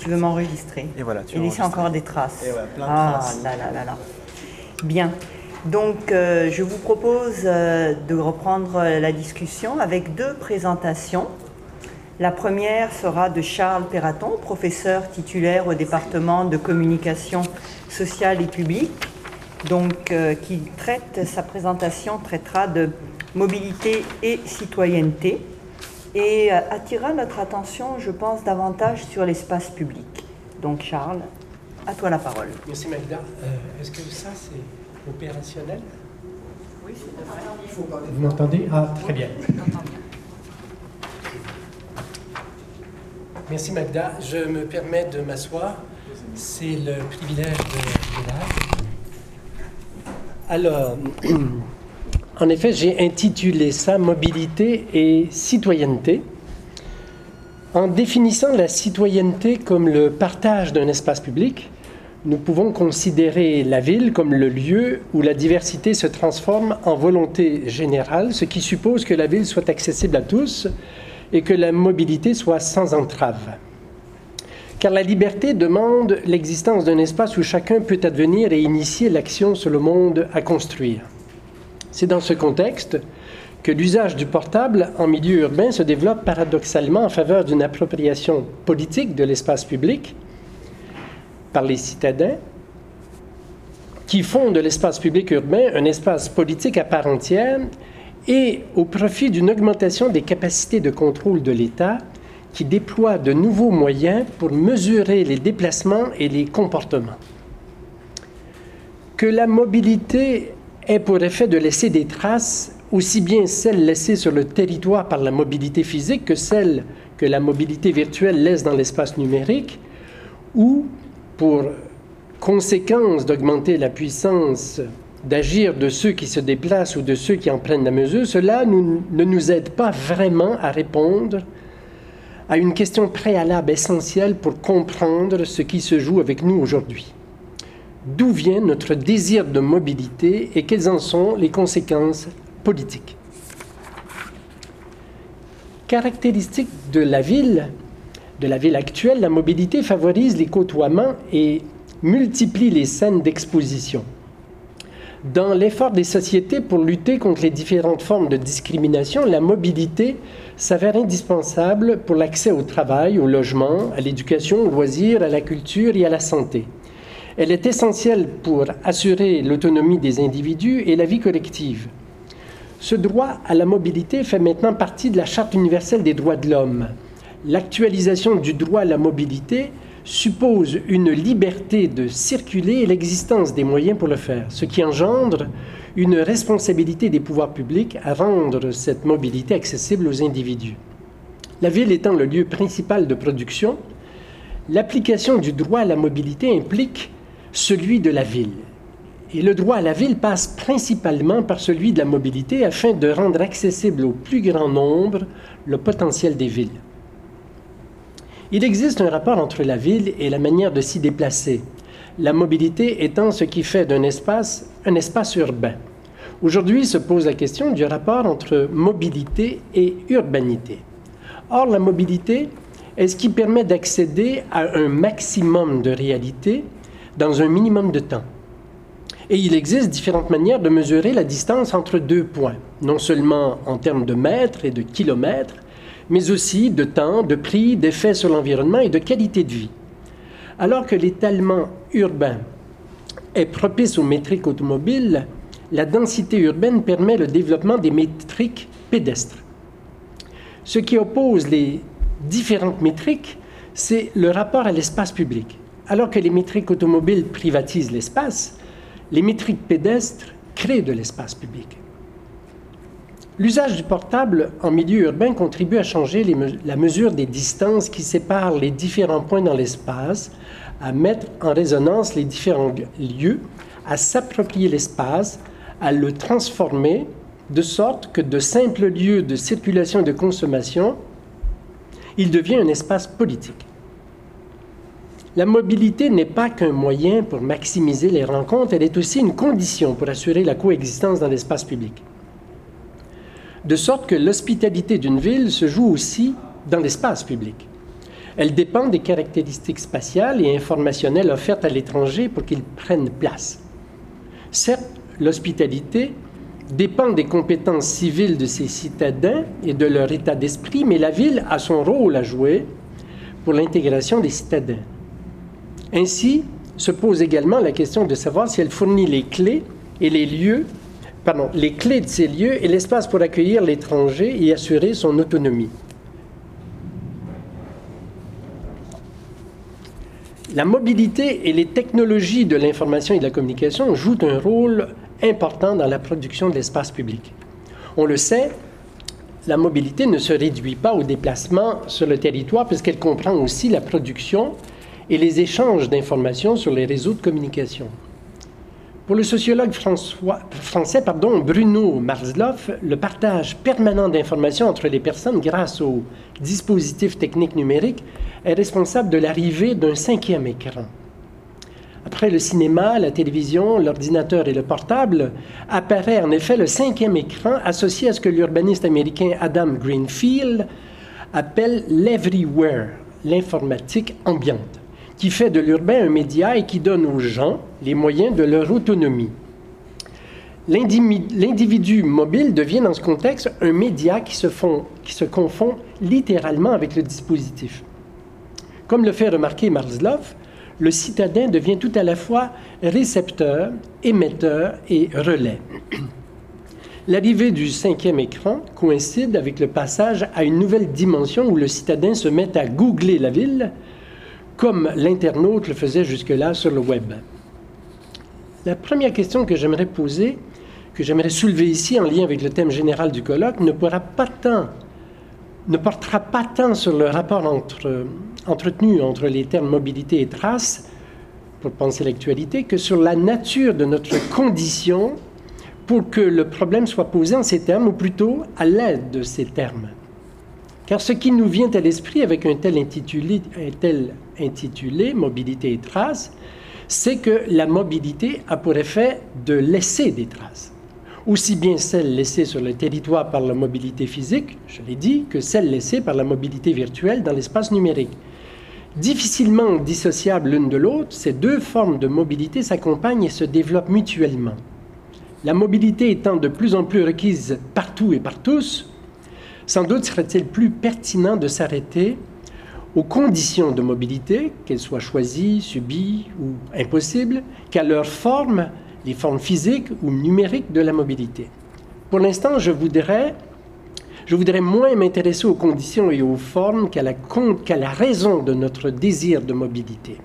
Tu veux m'enregistrer Et voilà, tu Et laisser encore des traces. Et voilà, plein de ah, traces. là là là là. Bien. Donc, euh, je vous propose euh, de reprendre euh, la discussion avec deux présentations. La première sera de Charles Perraton, professeur titulaire au département de communication sociale et publique, donc euh, qui traite, sa présentation traitera de mobilité et citoyenneté et euh, attirera notre attention, je pense, davantage sur l'espace public. Donc Charles, à toi la parole. Merci Magda. Euh, Est-ce que ça c'est opérationnel? Oui, c'est Vous m'entendez? Ah, très bien. Merci Magda. Je me permets de m'asseoir. C'est le privilège de, de l'art. Alors, en effet, j'ai intitulé ça Mobilité et citoyenneté. En définissant la citoyenneté comme le partage d'un espace public, nous pouvons considérer la ville comme le lieu où la diversité se transforme en volonté générale, ce qui suppose que la ville soit accessible à tous et que la mobilité soit sans entrave. Car la liberté demande l'existence d'un espace où chacun peut advenir et initier l'action sur le monde à construire. C'est dans ce contexte que l'usage du portable en milieu urbain se développe paradoxalement en faveur d'une appropriation politique de l'espace public par les citadins qui font de l'espace public urbain un espace politique à part entière et au profit d'une augmentation des capacités de contrôle de l'État qui déploie de nouveaux moyens pour mesurer les déplacements et les comportements. Que la mobilité ait pour effet de laisser des traces, aussi bien celles laissées sur le territoire par la mobilité physique que celles que la mobilité virtuelle laisse dans l'espace numérique, ou pour conséquence d'augmenter la puissance d'agir de ceux qui se déplacent ou de ceux qui en prennent la mesure, cela ne nous aide pas vraiment à répondre à une question préalable essentielle pour comprendre ce qui se joue avec nous aujourd'hui. D'où vient notre désir de mobilité et quelles en sont les conséquences politiques Caractéristique de la ville, de la ville actuelle, la mobilité favorise les côtoiements et multiplie les scènes d'exposition. Dans l'effort des sociétés pour lutter contre les différentes formes de discrimination, la mobilité s'avère indispensable pour l'accès au travail, au logement, à l'éducation, aux loisirs, à la culture et à la santé. Elle est essentielle pour assurer l'autonomie des individus et la vie collective. Ce droit à la mobilité fait maintenant partie de la Charte universelle des droits de l'homme. L'actualisation du droit à la mobilité suppose une liberté de circuler et l'existence des moyens pour le faire, ce qui engendre une responsabilité des pouvoirs publics à rendre cette mobilité accessible aux individus. La ville étant le lieu principal de production, l'application du droit à la mobilité implique celui de la ville. Et le droit à la ville passe principalement par celui de la mobilité afin de rendre accessible au plus grand nombre le potentiel des villes. Il existe un rapport entre la ville et la manière de s'y déplacer, la mobilité étant ce qui fait d'un espace un espace urbain. Aujourd'hui se pose la question du rapport entre mobilité et urbanité. Or, la mobilité est ce qui permet d'accéder à un maximum de réalité dans un minimum de temps. Et il existe différentes manières de mesurer la distance entre deux points, non seulement en termes de mètres et de kilomètres, mais aussi de temps, de prix, d'effets sur l'environnement et de qualité de vie. Alors que l'étalement urbain est propice aux métriques automobiles, la densité urbaine permet le développement des métriques pédestres. Ce qui oppose les différentes métriques, c'est le rapport à l'espace public. Alors que les métriques automobiles privatisent l'espace, les métriques pédestres créent de l'espace public. L'usage du portable en milieu urbain contribue à changer la mesure des distances qui séparent les différents points dans l'espace, à mettre en résonance les différents lieux, à s'approprier l'espace, à le transformer de sorte que de simples lieux de circulation et de consommation, il devient un espace politique. La mobilité n'est pas qu'un moyen pour maximiser les rencontres, elle est aussi une condition pour assurer la coexistence dans l'espace public. De sorte que l'hospitalité d'une ville se joue aussi dans l'espace public. Elle dépend des caractéristiques spatiales et informationnelles offertes à l'étranger pour qu'ils prennent place. Certes, l'hospitalité dépend des compétences civiles de ses citadins et de leur état d'esprit, mais la ville a son rôle à jouer pour l'intégration des citadins. Ainsi se pose également la question de savoir si elle fournit les clés et les lieux, pardon, les clés de ces lieux et l'espace pour accueillir l'étranger et assurer son autonomie. La mobilité et les technologies de l'information et de la communication jouent un rôle important dans la production de l'espace public. On le sait, la mobilité ne se réduit pas au déplacement sur le territoire puisqu'elle comprend aussi la production et les échanges d'informations sur les réseaux de communication. Pour le sociologue français pardon, Bruno Marsloff, le partage permanent d'informations entre les personnes grâce aux dispositifs techniques numériques est responsable de l'arrivée d'un cinquième écran. Après le cinéma, la télévision, l'ordinateur et le portable, apparaît en effet le cinquième écran associé à ce que l'urbaniste américain Adam Greenfield appelle l'everywhere, l'informatique ambiante, qui fait de l'urbain un média et qui donne aux gens les moyens de leur autonomie. L'individu mobile devient dans ce contexte un média qui se, qui se confond littéralement avec le dispositif. Comme le fait remarquer Marsloff, le citadin devient tout à la fois récepteur, émetteur et relais. L'arrivée du cinquième écran coïncide avec le passage à une nouvelle dimension où le citadin se met à googler la ville, comme l'internaute le faisait jusque-là sur le web. La première question que j'aimerais poser, que j'aimerais soulever ici en lien avec le thème général du colloque, ne pourra pas tant ne portera pas tant sur le rapport entre, entretenu entre les termes mobilité et trace, pour penser l'actualité, que sur la nature de notre condition pour que le problème soit posé en ces termes, ou plutôt à l'aide de ces termes. Car ce qui nous vient à l'esprit avec un tel intitulé, un tel intitulé mobilité et trace, c'est que la mobilité a pour effet de laisser des traces aussi bien celles laissées sur le territoire par la mobilité physique, je l'ai dit, que celles laissées par la mobilité virtuelle dans l'espace numérique. Difficilement dissociables l'une de l'autre, ces deux formes de mobilité s'accompagnent et se développent mutuellement. La mobilité étant de plus en plus requise partout et par tous, sans doute serait-il plus pertinent de s'arrêter aux conditions de mobilité, qu'elles soient choisies, subies ou impossibles, qu'à leur forme les formes physiques ou numériques de la mobilité. Pour l'instant, je voudrais, moins m'intéresser aux conditions et aux formes qu'à la, qu'à la raison de notre désir de mobilité.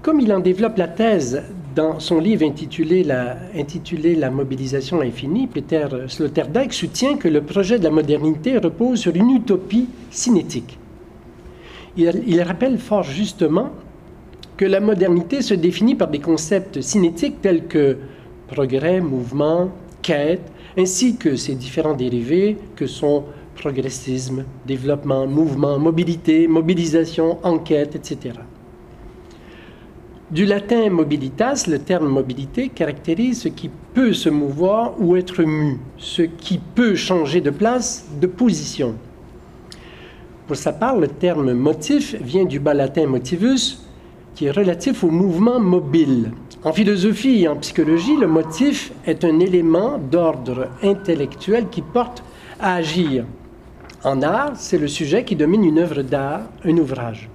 Comme il en développe la thèse dans son livre intitulé La, mobilisation infinie, Peter Sloterdijk soutient que le projet de la modernité repose sur une utopie cinétique. Il, il rappelle fort justement que la modernité se définit par des concepts cinétiques tels que progrès, mouvement, quête, ainsi que ses différents dérivés que sont progressisme, développement, mouvement, mobilité, mobilisation, enquête, etc. Du latin mobilitas, le terme mobilité caractérise ce qui peut se mouvoir ou être mu, ce qui peut changer de place, de position. Pour sa part, le terme motif vient du bas latin motivus, qui est relatif au mouvement mobile. En philosophie et en psychologie, le motif est un élément d'ordre intellectuel qui porte à agir. En art, c'est le sujet qui domine une œuvre d'art, un ouvrage.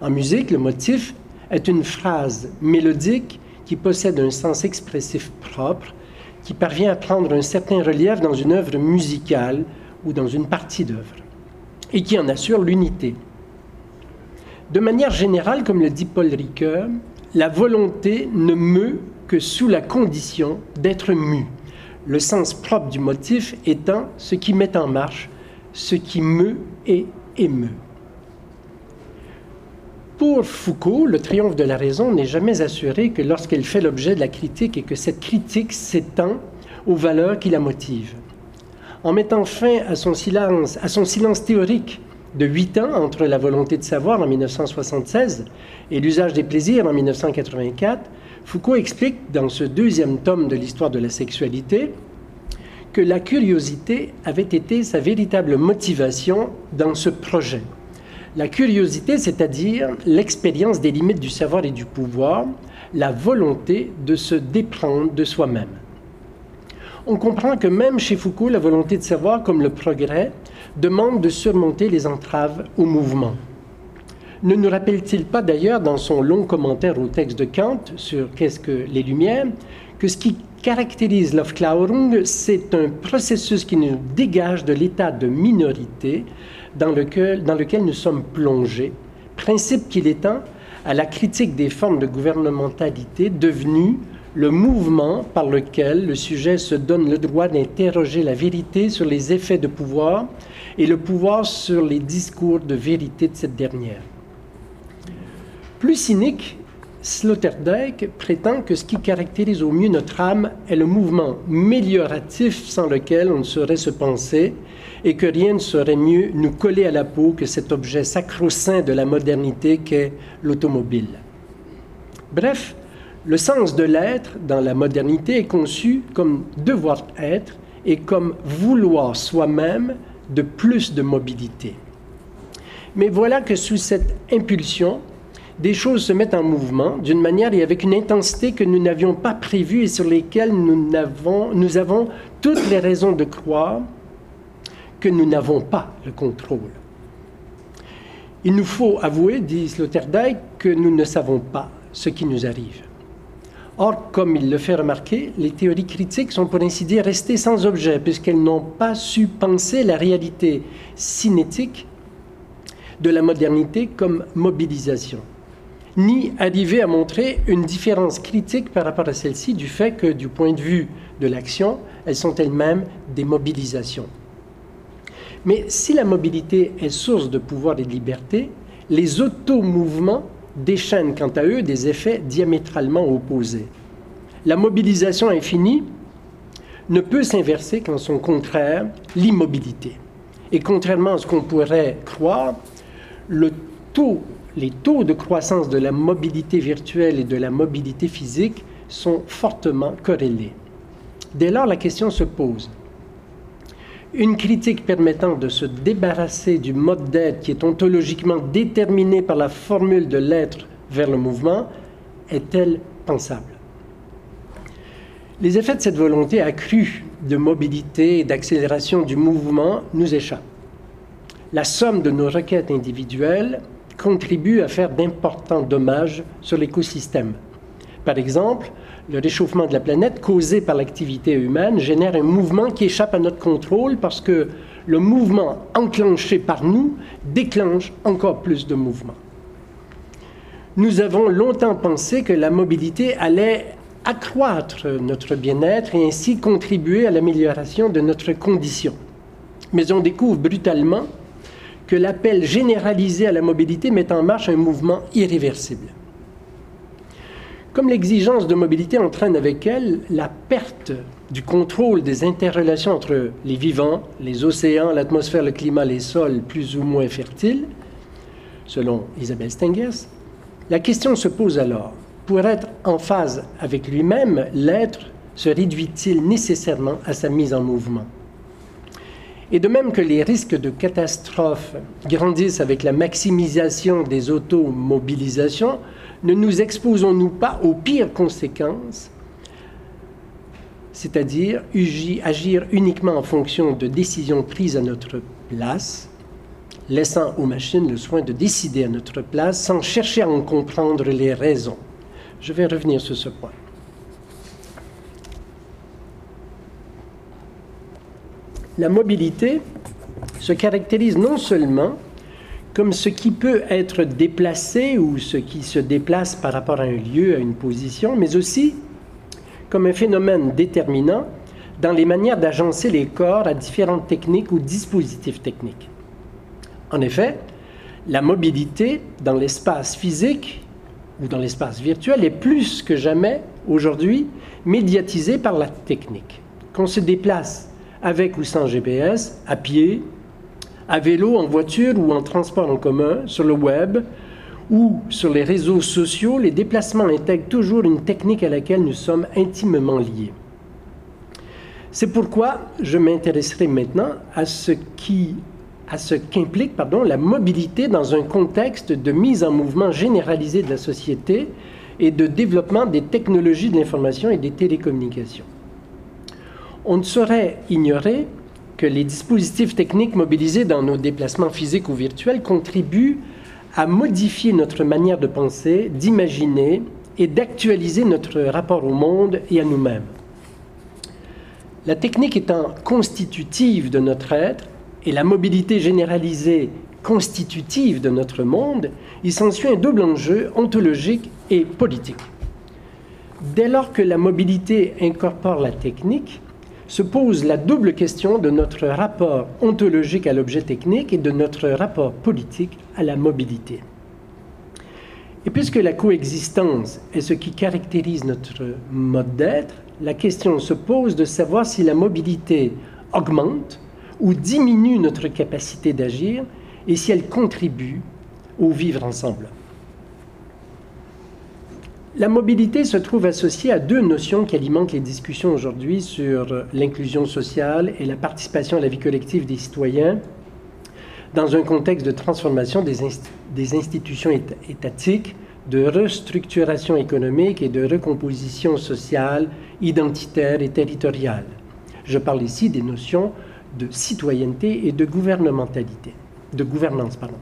En musique, le motif est une phrase mélodique qui possède un sens expressif propre, qui parvient à prendre un certain relief dans une œuvre musicale ou dans une partie d'œuvre, et qui en assure l'unité. De manière générale, comme le dit Paul Ricoeur, la volonté ne meut que sous la condition d'être mue, le sens propre du motif étant ce qui met en marche, ce qui meut et émeut. Pour Foucault, le triomphe de la raison n'est jamais assuré que lorsqu'elle fait l'objet de la critique et que cette critique s'étend aux valeurs qui la motivent. En mettant fin à son silence, à son silence théorique de 8 ans entre la volonté de savoir en 1976 et l'usage des plaisirs en 1984, Foucault explique dans ce deuxième tome de l'histoire de la sexualité que la curiosité avait été sa véritable motivation dans ce projet, La curiosité, c'est-à-dire l'expérience des limites du savoir et du pouvoir, la volonté de se déprendre de soi-même. On comprend que même chez Foucault, la volonté de savoir, comme le progrès, demande de surmonter les entraves au mouvement. Ne nous rappelle-t-il pas d'ailleurs dans son long commentaire au texte de Kant sur Qu'est-ce que les Lumières que ce qui caractérise l'Aufklärung, c'est un processus qui nous dégage de l'état de minorité dans lequel, nous sommes plongés, principe qu'il étend à la critique des formes de gouvernementalité devenues le mouvement par lequel le sujet se donne le droit d'interroger la vérité sur les effets de pouvoir et le pouvoir sur les discours de vérité de cette dernière. Plus cynique, Sloterdijk prétend que ce qui caractérise au mieux notre âme est le mouvement mélioratif sans lequel on ne saurait se penser et que rien ne saurait mieux nous coller à la peau que cet objet sacro-saint de la modernité qu'est l'automobile. Bref, le sens de l'être dans la modernité est conçu comme devoir être et comme vouloir soi-même de plus de mobilité. Mais voilà que sous cette impulsion, des choses se mettent en mouvement d'une manière et avec une intensité que nous n'avions pas prévue et sur lesquelles nous avons toutes les raisons de croire que nous n'avons pas le contrôle. Il nous faut avouer, dit Sloterdijk, que nous ne savons pas ce qui nous arrive. Or, comme il le fait remarquer, les théories critiques sont pour ainsi dire restées sans objet, puisqu'elles n'ont pas su penser la réalité cinétique de la modernité comme mobilisation ni arriver à montrer une différence critique par rapport à celle-ci du fait que, du point de vue de l'action, elles sont elles-mêmes des mobilisations. Mais si la mobilité est source de pouvoir et de liberté, les automouvements déchaînent quant à eux des effets diamétralement opposés. La mobilisation infinie ne peut s'inverser qu'en son contraire, l'immobilité. Et contrairement à ce qu'on pourrait croire, les taux de croissance de la mobilité virtuelle et de la mobilité physique sont fortement corrélés. Dès lors, la question se pose. Une critique permettant de se débarrasser du mode d'être qui est ontologiquement déterminé par la formule de l'être vers le mouvement est-elle pensable? Les effets de cette volonté accrue de mobilité et d'accélération du mouvement nous échappent. La somme de nos requêtes individuelles contribue à faire d'importants dommages sur l'écosystème. Par exemple, le réchauffement de la planète causé par l'activité humaine génère un mouvement qui échappe à notre contrôle parce que le mouvement enclenché par nous déclenche encore plus de mouvements. Nous avons longtemps pensé que la mobilité allait accroître notre bien-être et ainsi contribuer à l'amélioration de notre condition. Mais on découvre brutalement que l'appel généralisé à la mobilité met en marche un mouvement irréversible. Comme l'exigence de mobilité entraîne avec elle la perte du contrôle des interrelations entre les vivants, les océans, l'atmosphère, le climat, les sols plus ou moins fertiles, selon Isabelle Stengers, la question se pose alors, pour être en phase avec lui-même, l'être se réduit-il nécessairement à sa mise en mouvement? Et de même que les risques de catastrophe grandissent avec la maximisation des automobilisations, ne nous exposons-nous pas aux pires conséquences, c'est-à-dire agir uniquement en fonction de décisions prises à notre place, laissant aux machines le soin de décider à notre place sans chercher à en comprendre les raisons. Je vais revenir sur ce point. la mobilité se caractérise non seulement comme ce qui peut être déplacé ou ce qui se déplace par rapport à un lieu, à une position, mais aussi comme un phénomène déterminant dans les manières d'agencer les corps à différentes techniques ou dispositifs techniques. En effet, la mobilité dans l'espace physique ou dans l'espace virtuel est plus que jamais aujourd'hui médiatisée par la technique. Qu'on se déplace avec ou sans GPS, à pied, à vélo, en voiture ou en transport en commun, sur le web ou sur les réseaux sociaux, les déplacements intègrent toujours une technique à laquelle nous sommes intimement liés. C'est pourquoi je m'intéresserai maintenant à ce qui à ce qu'implique la mobilité dans un contexte de mise en mouvement généralisée de la société et de développement des technologies de l'information et des télécommunications. On ne saurait ignorer que les dispositifs techniques mobilisés dans nos déplacements physiques ou virtuels contribuent à modifier notre manière de penser, d'imaginer et d'actualiser notre rapport au monde et à nous-mêmes. La technique étant constitutive de notre être et la mobilité généralisée constitutive de notre monde, il s'ensuit un double enjeu ontologique et politique. Dès lors que la mobilité incorpore la technique, se pose la double question de notre rapport ontologique à l'objet technique et de notre rapport politique à la mobilité. Et puisque la coexistence est ce qui caractérise notre mode d'être, la question se pose de savoir si la mobilité augmente ou diminue notre capacité d'agir et si elle contribue au vivre ensemble. La mobilité se trouve associée à deux notions qui alimentent les discussions aujourd'hui sur l'inclusion sociale et la participation à la vie collective des citoyens dans un contexte de transformation des, institutions étatiques, de restructuration économique et de recomposition sociale, identitaire et territoriale. Je parle ici des notions de citoyenneté et de gouvernementalité, de gouvernance, pardon.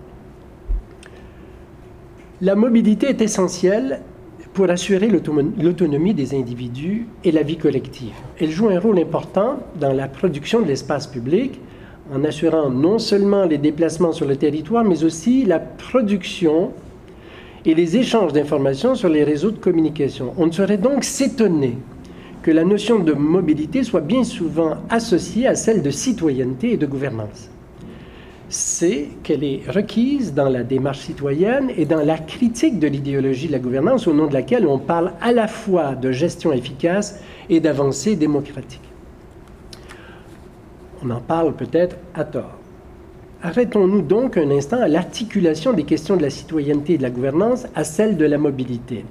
La mobilité est essentielle pour assurer l'autonomie des individus et la vie collective. Elle joue un rôle important dans la production de l'espace public en assurant non seulement les déplacements sur le territoire, mais aussi la production et les échanges d'informations sur les réseaux de communication. On ne saurait donc s'étonner que la notion de mobilité soit bien souvent associée à celle de citoyenneté et de gouvernance c'est qu'elle est requise dans la démarche citoyenne et dans la critique de l'idéologie de la gouvernance au nom de laquelle on parle à la fois de gestion efficace et d'avancée démocratique. On en parle peut-être à tort. Arrêtons-nous donc un instant à l'articulation des questions de la citoyenneté et de la gouvernance à celle de la mobilité.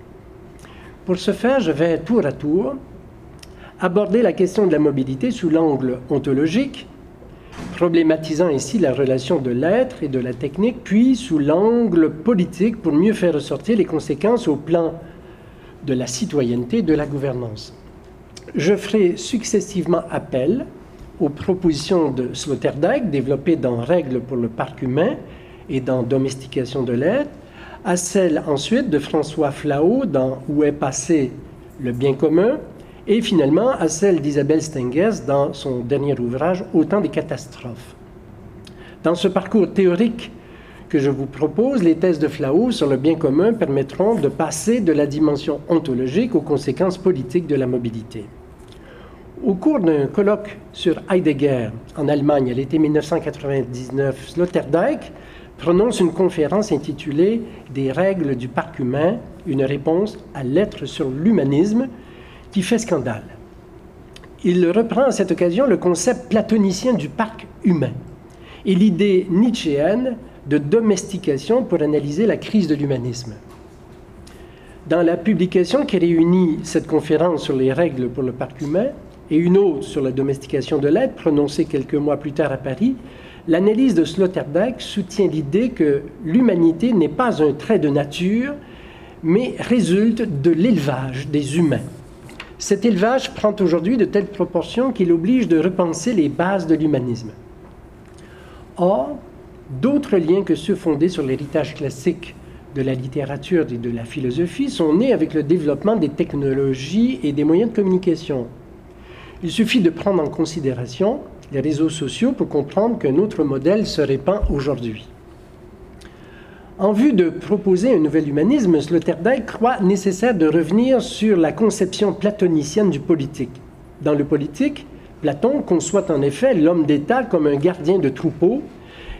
Pour ce faire, je vais tour à tour aborder la question de la mobilité sous l'angle ontologique, problématisant ici la relation de l'être et de la technique, puis sous l'angle politique pour mieux faire ressortir les conséquences au plan de la citoyenneté et de la gouvernance. Je ferai successivement appel aux propositions de Sloterdijk développées dans Règles pour le parc humain et dans Domestication de l'être, à celles ensuite de François Flao dans Où est passé le bien commun, et finalement à celle d'Isabelle Stengers dans son dernier ouvrage Autant des catastrophes. Dans ce parcours théorique que je vous propose, les thèses de Flao sur le bien commun permettront de passer de la dimension ontologique aux conséquences politiques de la mobilité. Au cours d'un colloque sur Heidegger en Allemagne à l'été 1999, Sloterdijk prononce une conférence intitulée Des règles du parc humain, une réponse à l'être sur l'humanisme, qui fait scandale. Il reprend à cette occasion le concept platonicien du parc humain et l'idée nietzschéenne de domestication pour analyser la crise de l'humanisme. Dans la publication qui réunit cette conférence sur les règles pour le parc humain et une autre sur la domestication de l'être, prononcée quelques mois plus tard à Paris, l'analyse de Sloterdijk soutient l'idée que l'humanité n'est pas un trait de nature, mais résulte de l'élevage des humains. Cet élevage prend aujourd'hui de telles proportions qu'il oblige de repenser les bases de l'humanisme. Or, d'autres liens que ceux fondés sur l'héritage classique de la littérature et de la philosophie sont nés avec le développement des technologies et des moyens de communication. Il suffit de prendre en considération les réseaux sociaux pour comprendre qu'un autre modèle se répand aujourd'hui. En vue de proposer un nouvel humanisme, Sloterdijk croit nécessaire de revenir sur la conception platonicienne du politique. Dans le politique, Platon conçoit en effet l'homme d'État comme un gardien de troupeau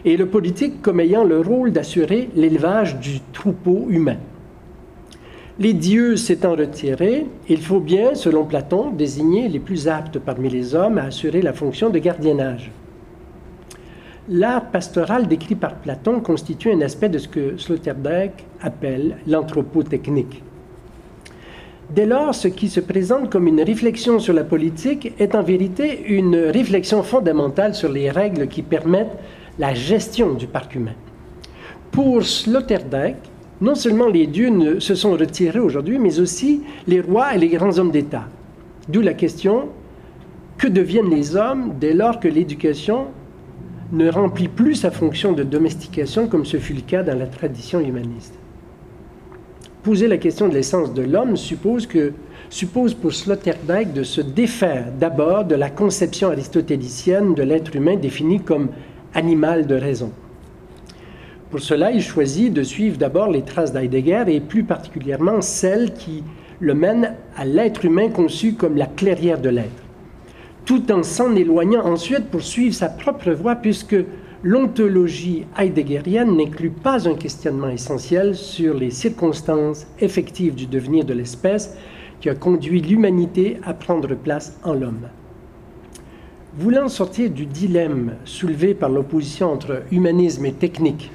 et le politique comme ayant le rôle d'assurer l'élevage du troupeau humain. Les dieux s'étant retirés, il faut bien, selon Platon, désigner les plus aptes parmi les hommes à assurer la fonction de gardiennage l'art pastoral décrit par Platon constitue un aspect de ce que Sloterdijk appelle l'anthropotechnique. Dès lors, ce qui se présente comme une réflexion sur la politique est en vérité une réflexion fondamentale sur les règles qui permettent la gestion du parc humain. Pour Sloterdijk, non seulement les dieux se sont retirés aujourd'hui, mais aussi les rois et les grands hommes d'État. D'où la question, que deviennent les hommes dès lors que l'éducation ne remplit plus sa fonction de domestication comme ce fut le cas dans la tradition humaniste Poser la question de l'essence de l'homme suppose, suppose pour Sloterdijk de se défaire d'abord de la conception aristotélicienne de l'être humain défini comme animal de raison. Pour cela, il choisit de suivre d'abord les traces d'Heidegger et plus particulièrement celles qui le mènent à l'être humain conçu comme la clairière de l'être, tout en s'en éloignant ensuite pour suivre sa propre voie puisque l'ontologie heideggerienne n'inclut pas un questionnement essentiel sur les circonstances effectives du devenir de l'espèce qui a conduit l'humanité à prendre place en l'homme. Voulant sortir du dilemme soulevé par l'opposition entre humanisme et technique,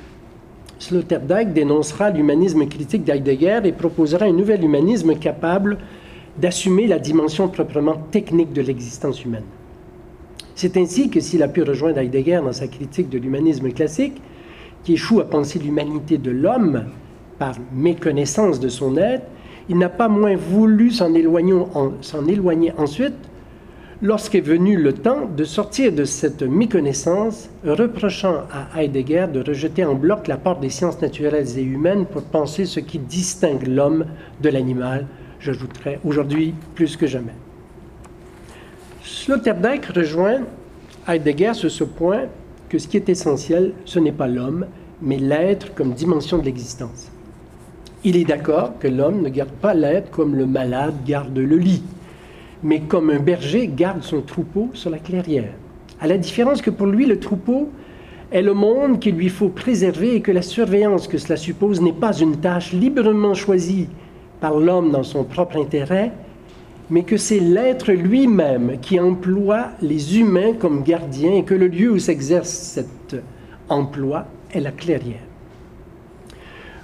Sloterdijk dénoncera l'humanisme critique d'Heidegger et proposera un nouvel humanisme capable d'assumer la dimension proprement technique de l'existence humaine. C'est ainsi que s'il a pu rejoindre Heidegger dans sa critique de l'humanisme classique, qui échoue à penser l'humanité de l'homme par méconnaissance de son être, il n'a pas moins voulu s'en éloigner, éloigner ensuite lorsqu'est venu le temps de sortir de cette méconnaissance, reprochant à Heidegger de rejeter en bloc la part des sciences naturelles et humaines pour penser ce qui distingue l'homme de l'animal, j'ajouterais aujourd'hui plus que jamais. Sloterdijk rejoint Heidegger sur ce point que ce qui est essentiel, ce n'est pas l'homme, mais l'être comme dimension de l'existence. Il est d'accord que l'homme ne garde pas l'être comme le malade garde le lit mais comme un berger garde son troupeau sur la clairière. À la différence que pour lui, le troupeau est le monde qu'il lui faut préserver et que la surveillance que cela suppose n'est pas une tâche librement choisie par l'homme dans son propre intérêt, mais que c'est l'être lui-même qui emploie les humains comme gardiens et que le lieu où s'exerce cet emploi est la clairière.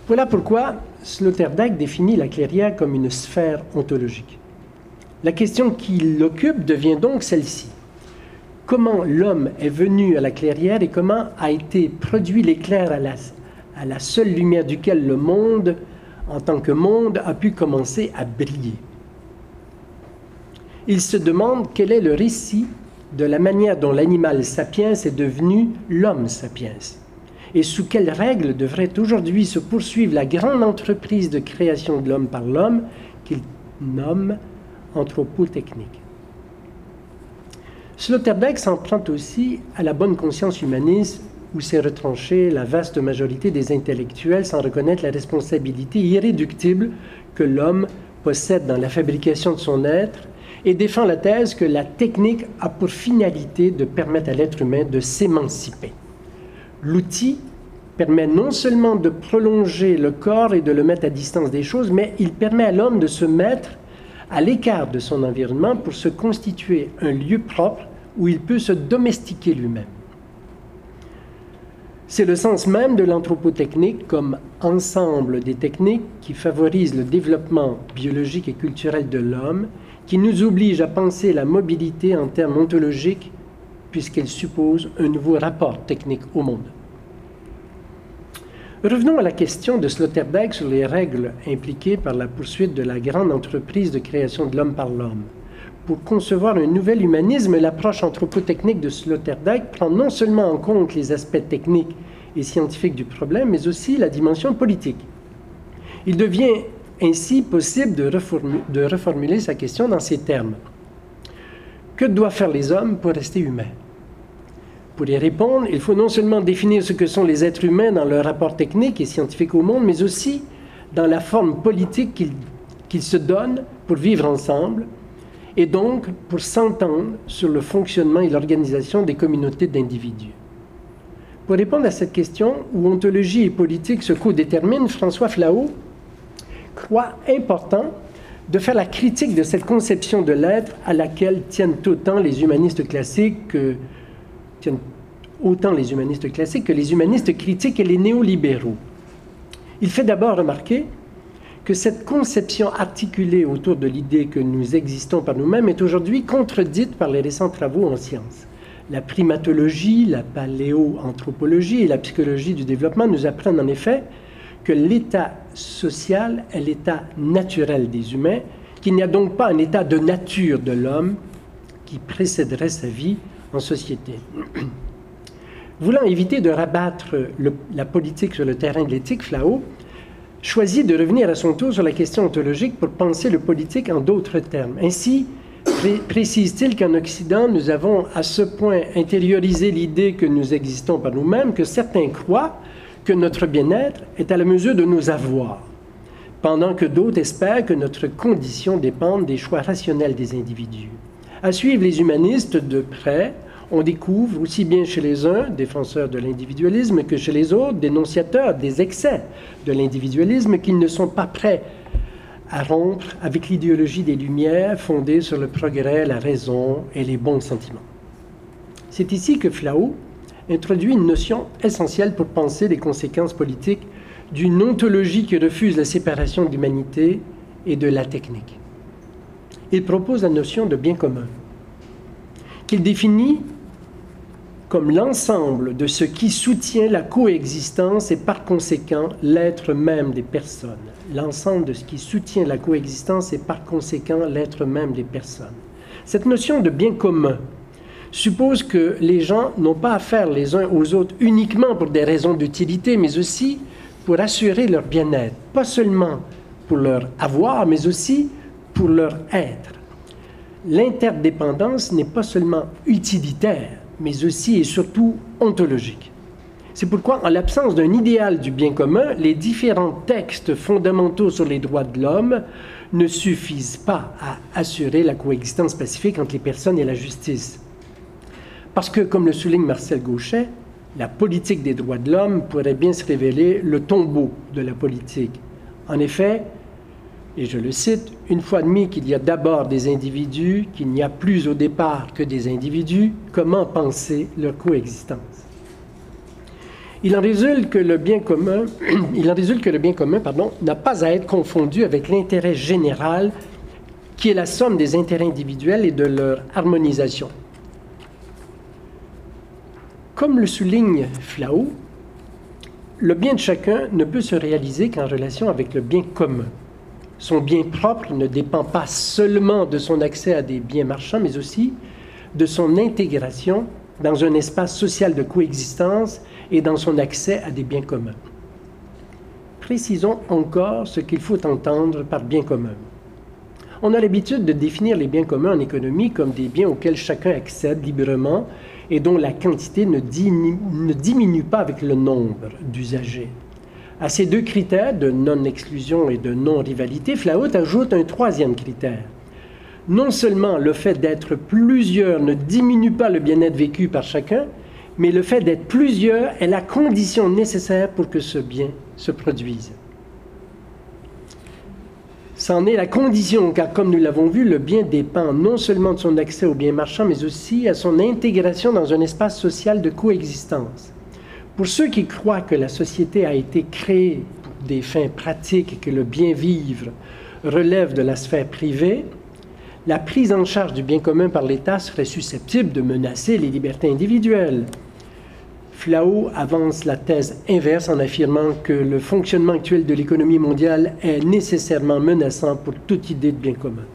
Voilà pourquoi Sloterdijk définit la clairière comme une sphère ontologique. La question qui l'occupe devient donc celle-ci. Comment l'homme est venu à la clairière et comment a été produit l'éclair à à la seule lumière duquel le monde, en tant que monde, a pu commencer à briller Il se demande quel est le récit de la manière dont l'animal sapiens est devenu l'homme sapiens et sous quelles règles devrait aujourd'hui se poursuivre la grande entreprise de création de l'homme par l'homme qu'il nomme anthropotechnique. Sloterdijk s'en prend aussi à la bonne conscience humaniste où s'est retranchée la vaste majorité des intellectuels sans reconnaître la responsabilité irréductible que l'homme possède dans la fabrication de son être et défend la thèse que la technique a pour finalité de permettre à l'être humain de s'émanciper. L'outil permet non seulement de prolonger le corps et de le mettre à distance des choses, mais il permet à l'homme de se mettre à l'écart de son environnement pour se constituer un lieu propre où il peut se domestiquer lui-même. C'est le sens même de l'anthropotechnique comme ensemble des techniques qui favorisent le développement biologique et culturel de l'homme, qui nous oblige à penser la mobilité en termes ontologiques, puisqu'elle suppose un nouveau rapport technique au monde. Revenons à la question de Sloterdijk sur les règles impliquées par la poursuite de la grande entreprise de création de l'homme par l'homme. Pour concevoir un nouvel humanisme, l'approche anthropotechnique de Sloterdijk prend non seulement en compte les aspects techniques et scientifiques du problème, mais aussi la dimension politique. Il devient ainsi possible de, reformuler sa question dans ces termes. Que doivent faire les hommes pour rester humains? Pour y répondre, il faut non seulement définir ce que sont les êtres humains dans leur rapport technique et scientifique au monde, mais aussi dans la forme politique qu'ils se donnent pour vivre ensemble, et donc pour s'entendre sur le fonctionnement et l'organisation des communautés d'individus. Pour répondre à cette question, où ontologie et politique se co-déterminent, François Flahaut croit important de faire la critique de cette conception de l'être à laquelle tiennent autant les humanistes classiques que tiennent autant les humanistes classiques que les humanistes critiques et les néolibéraux. Il fait d'abord remarquer que cette conception articulée autour de l'idée que nous existons par nous-mêmes est aujourd'hui contredite par les récents travaux en sciences. La primatologie, la paléoanthropologie et la psychologie du développement nous apprennent en effet que l'état social est l'état naturel des humains, qu'il n'y a donc pas un état de nature de l'homme qui précéderait sa vie en société. Voulant éviter de rabattre la politique sur le terrain de l'éthique, Flao choisit de revenir à son tour sur la question ontologique pour penser le politique en d'autres termes. Ainsi, précise-t-il qu'en Occident, nous avons à ce point intériorisé l'idée que nous existons par nous-mêmes que certains croient que notre bien-être est à la mesure de nos avoirs, pendant que d'autres espèrent que notre condition dépend des choix rationnels des individus. À suivre les humanistes de près, on découvre aussi bien chez les uns, défenseurs de l'individualisme, que chez les autres, dénonciateurs des excès de l'individualisme, qu'ils ne sont pas prêts à rompre avec l'idéologie des Lumières fondée sur le progrès, la raison et les bons sentiments. C'est ici que Flau introduit une notion essentielle pour penser les conséquences politiques d'une ontologie qui refuse la séparation de l'humanité et de la technique. Il propose la notion de bien commun, qu'il définit comme l'ensemble de ce qui soutient la coexistence et par conséquent l'être même des personnes. L'ensemble de ce qui soutient la coexistence et par conséquent l'être même des personnes. Cette notion de bien commun suppose que les gens n'ont pas affaire les uns aux autres uniquement pour des raisons d'utilité, mais aussi pour assurer leur bien-être, pas seulement pour leur avoir, mais aussi pour leur être. L'interdépendance n'est pas seulement utilitaire, mais aussi et surtout ontologique. C'est pourquoi, en l'absence d'un idéal du bien commun, les différents textes fondamentaux sur les droits de l'homme ne suffisent pas à assurer la coexistence pacifique entre les personnes et la justice. Parce que, comme le souligne Marcel Gauchet, la politique des droits de l'homme pourrait bien se révéler le tombeau de la politique. En effet, et je le cite, une fois admis qu'il y a d'abord des individus, qu'il n'y a plus au départ que des individus, comment penser leur coexistence? Il en résulte que le bien commun, il en résulte que le bien commun pardon, n'a pas à être confondu avec l'intérêt général qui est la somme des intérêts individuels et de leur harmonisation. Comme le souligne Flau, le bien de chacun ne peut se réaliser qu'en relation avec le bien commun. Son bien propre ne dépend pas seulement de son accès à des biens marchands, mais aussi de son intégration dans un espace social de coexistence et dans son accès à des biens communs. Précisons encore ce qu'il faut entendre par bien commun. On a l'habitude de définir les biens communs en économie comme des biens auxquels chacun accède librement et dont la quantité ne diminue, ne diminue pas avec le nombre d'usagers. À ces deux critères de non-exclusion et de non-rivalité, Flaout ajoute un troisième critère. Non seulement le fait d'être plusieurs ne diminue pas le bien-être vécu par chacun, mais le fait d'être plusieurs est la condition nécessaire pour que ce bien se produise. C'en est la condition, car comme nous l'avons vu, le bien dépend non seulement de son accès aux biens marchands, mais aussi à son intégration dans un espace social de coexistence. Pour ceux qui croient que la société a été créée pour des fins pratiques et que le bien vivre relève de la sphère privée, la prise en charge du bien commun par l'État serait susceptible de menacer les libertés individuelles. Flau avance la thèse inverse en affirmant que le fonctionnement actuel de l'économie mondiale est nécessairement menaçant pour toute idée de bien commun.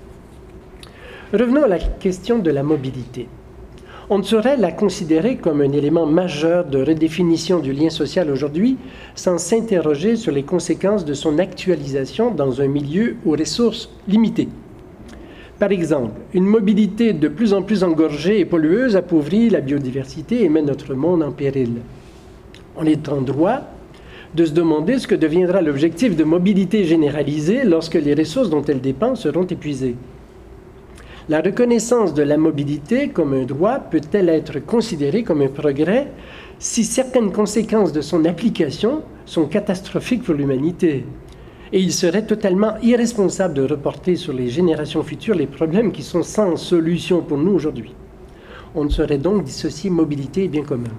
Revenons à la question de la mobilité on ne saurait la considérer comme un élément majeur de redéfinition du lien social aujourd'hui sans s'interroger sur les conséquences de son actualisation dans un milieu aux ressources limitées. Par exemple, une mobilité de plus en plus engorgée et pollueuse appauvrit la biodiversité et met notre monde en péril. On est en droit de se demander ce que deviendra l'objectif de mobilité généralisée lorsque les ressources dont elle dépend seront épuisées. La reconnaissance de la mobilité comme un droit peut-elle être considérée comme un progrès si certaines conséquences de son application sont catastrophiques pour l'humanité? Et il serait totalement irresponsable de reporter sur les générations futures les problèmes qui sont sans solution pour nous aujourd'hui. On ne saurait donc dissocier mobilité et bien commun.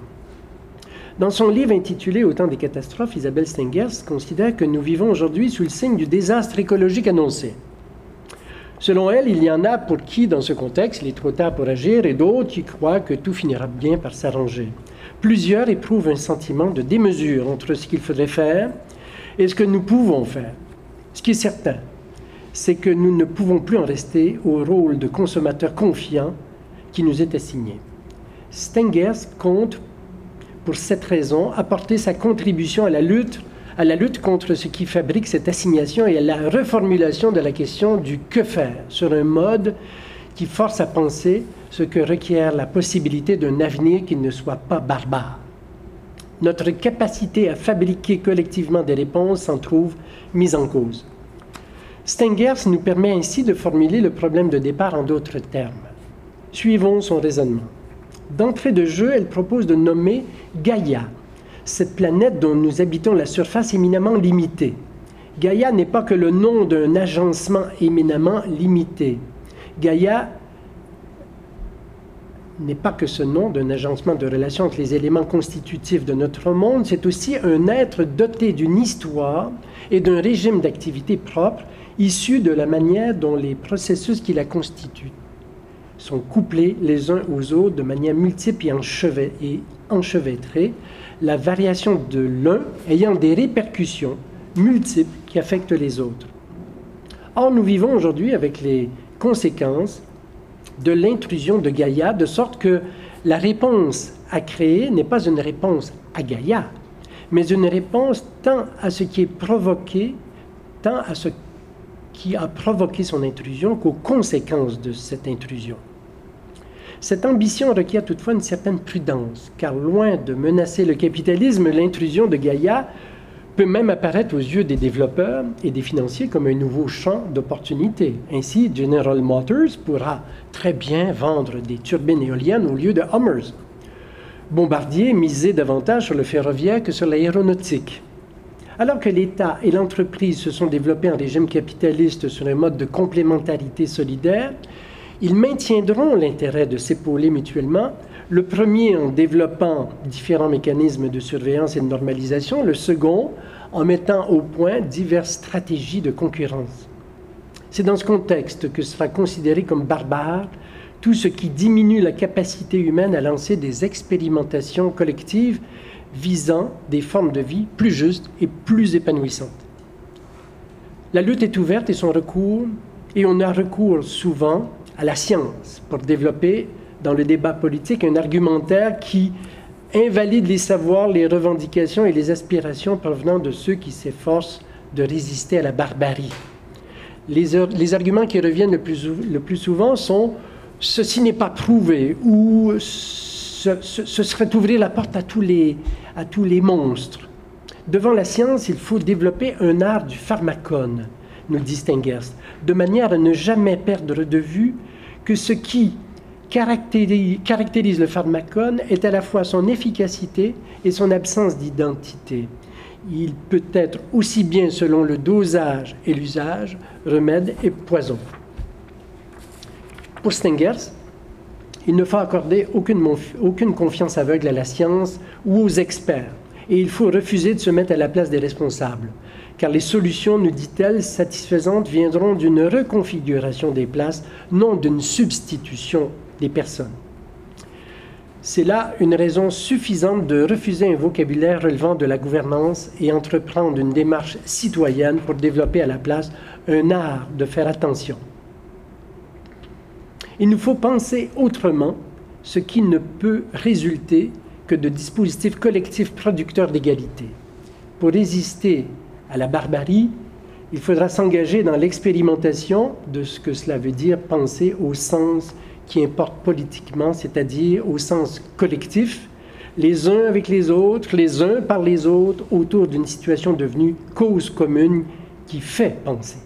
Dans son livre intitulé Au temps des catastrophes, Isabelle Stengers considère que nous vivons aujourd'hui sous le signe du désastre écologique annoncé. Selon elle, il y en a pour qui, dans ce contexte, il est trop tard pour agir et d'autres qui croient que tout finira bien par s'arranger. Plusieurs éprouvent un sentiment de démesure entre ce qu'il faudrait faire et ce que nous pouvons faire. Ce qui est certain, c'est que nous ne pouvons plus en rester au rôle de consommateur confiant qui nous est assigné. Stengers compte, pour cette raison, apporter sa contribution à la lutte à la lutte contre ce qui fabrique cette assignation et à la reformulation de la question du que faire sur un mode qui force à penser ce que requiert la possibilité d'un avenir qui ne soit pas barbare. Notre capacité à fabriquer collectivement des réponses s'en trouve mise en cause. Stengers nous permet ainsi de formuler le problème de départ en d'autres termes. Suivons son raisonnement. D'entrée de jeu, elle propose de nommer Gaïa, cette planète dont nous habitons la surface éminemment limitée. Gaïa n'est pas que le nom d'un agencement éminemment limité. Gaïa n'est pas que ce nom d'un agencement de relations entre les éléments constitutifs de notre monde, c'est aussi un être doté d'une histoire et d'un régime d'activité propre issu de la manière dont les processus qui la constituent sont couplés les uns aux autres de manière multiple et enchevêtrée, la variation de l'un ayant des répercussions multiples qui affectent les autres. Or, nous vivons aujourd'hui avec les conséquences de l'intrusion de Gaïa, de sorte que la réponse à créer n'est pas une réponse à Gaïa, mais une réponse tant à ce qui est provoqué, tant à ce qui a provoqué son intrusion qu'aux conséquences de cette intrusion. Cette ambition requiert toutefois une certaine prudence, car loin de menacer le capitalisme, l'intrusion de Gaïa peut même apparaître aux yeux des développeurs et des financiers comme un nouveau champ d'opportunité. Ainsi, General Motors pourra très bien vendre des turbines éoliennes au lieu de Hummers. Bombardier misait davantage sur le ferroviaire que sur l'aéronautique. Alors que l'État et l'entreprise se sont développés en régime capitaliste sur un mode de complémentarité solidaire, ils maintiendront l'intérêt de s'épauler mutuellement, le premier en développant différents mécanismes de surveillance et de normalisation, le second en mettant au point diverses stratégies de concurrence. C'est dans ce contexte que sera considéré comme barbare tout ce qui diminue la capacité humaine à lancer des expérimentations collectives visant des formes de vie plus justes et plus épanouissantes. La lutte est ouverte et son recours, et on a recours souvent à la science pour développer dans le débat politique un argumentaire qui invalide les savoirs, les revendications et les aspirations provenant de ceux qui s'efforcent de résister à la barbarie. Les, arguments qui reviennent le plus, souvent sont ceci n'est pas prouvé ou ce, serait ouvrir la porte à tous, les, monstres. Devant la science, il faut développer un art du pharmacone, nous distinguons, de manière à ne jamais perdre de vue que ce qui caractérise, le pharmacone est à la fois son efficacité et son absence d'identité. Il peut être aussi bien selon le dosage et l'usage, remède et poison. Pour Stengers, il ne faut accorder aucune, aucune confiance aveugle à la science ou aux experts, et il faut refuser de se mettre à la place des responsables car les solutions, nous dit-elle, satisfaisantes viendront d'une reconfiguration des places, non d'une substitution des personnes. C'est là une raison suffisante de refuser un vocabulaire relevant de la gouvernance et entreprendre une démarche citoyenne pour développer à la place un art de faire attention. Il nous faut penser autrement, ce qui ne peut résulter que de dispositifs collectifs producteurs d'égalité. Pour résister à la barbarie, il faudra s'engager dans l'expérimentation de ce que cela veut dire penser au sens qui importe politiquement, c'est-à-dire au sens collectif, les uns avec les autres, les uns par les autres, autour d'une situation devenue cause commune qui fait penser.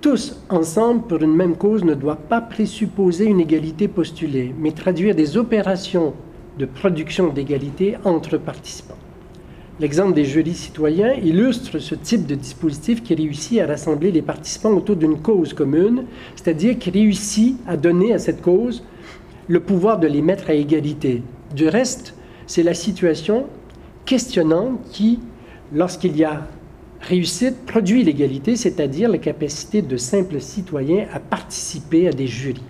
Tous ensemble pour une même cause ne doit pas présupposer une égalité postulée, mais traduire des opérations de production d'égalité entre participants. L'exemple des jurys citoyens illustre ce type de dispositif qui réussit à rassembler les participants autour d'une cause commune, c'est-à-dire qui réussit à donner à cette cause le pouvoir de les mettre à égalité. Du reste, c'est la situation questionnante qui, lorsqu'il y a Réussite produit l'égalité, c'est-à-dire la capacité de simples citoyens à participer à des jurys.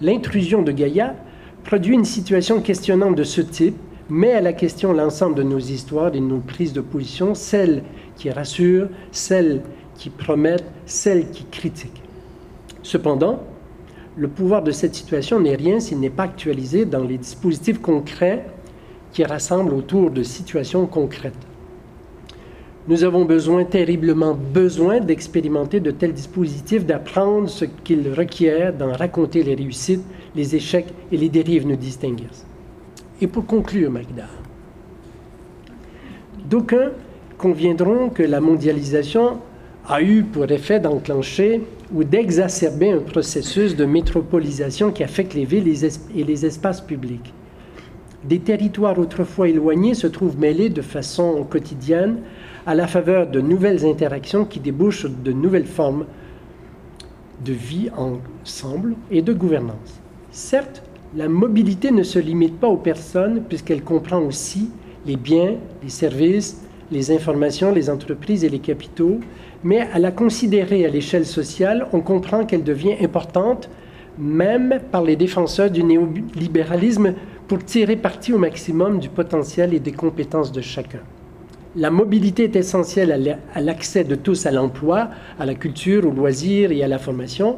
L'intrusion de Gaïa produit une situation questionnante de ce type, met à la question l'ensemble de nos histoires de nos prises de position, celles qui rassurent, celles qui promettent, celles qui critiquent. Cependant, le pouvoir de cette situation n'est rien s'il n'est pas actualisé dans les dispositifs concrets qui rassemblent autour de situations concrètes. Nous avons besoin, terriblement besoin, d'expérimenter de tels dispositifs, d'apprendre ce qu'ils requièrent, d'en raconter les réussites, les échecs et les dérives, nous distinguent. Et pour conclure, Magda, d'aucuns conviendront que la mondialisation a eu pour effet d'enclencher ou d'exacerber un processus de métropolisation qui affecte les villes et les espaces publics. Des territoires autrefois éloignés se trouvent mêlés de façon quotidienne à la faveur de nouvelles interactions qui débouchent de nouvelles formes de vie ensemble et de gouvernance. Certes, la mobilité ne se limite pas aux personnes puisqu'elle comprend aussi les biens, les services, les informations, les entreprises et les capitaux, mais à la considérer à l'échelle sociale, on comprend qu'elle devient importante même par les défenseurs du néolibéralisme pour tirer parti au maximum du potentiel et des compétences de chacun. La mobilité est essentielle à l'accès de tous à l'emploi, à la culture, aux loisirs et à la formation.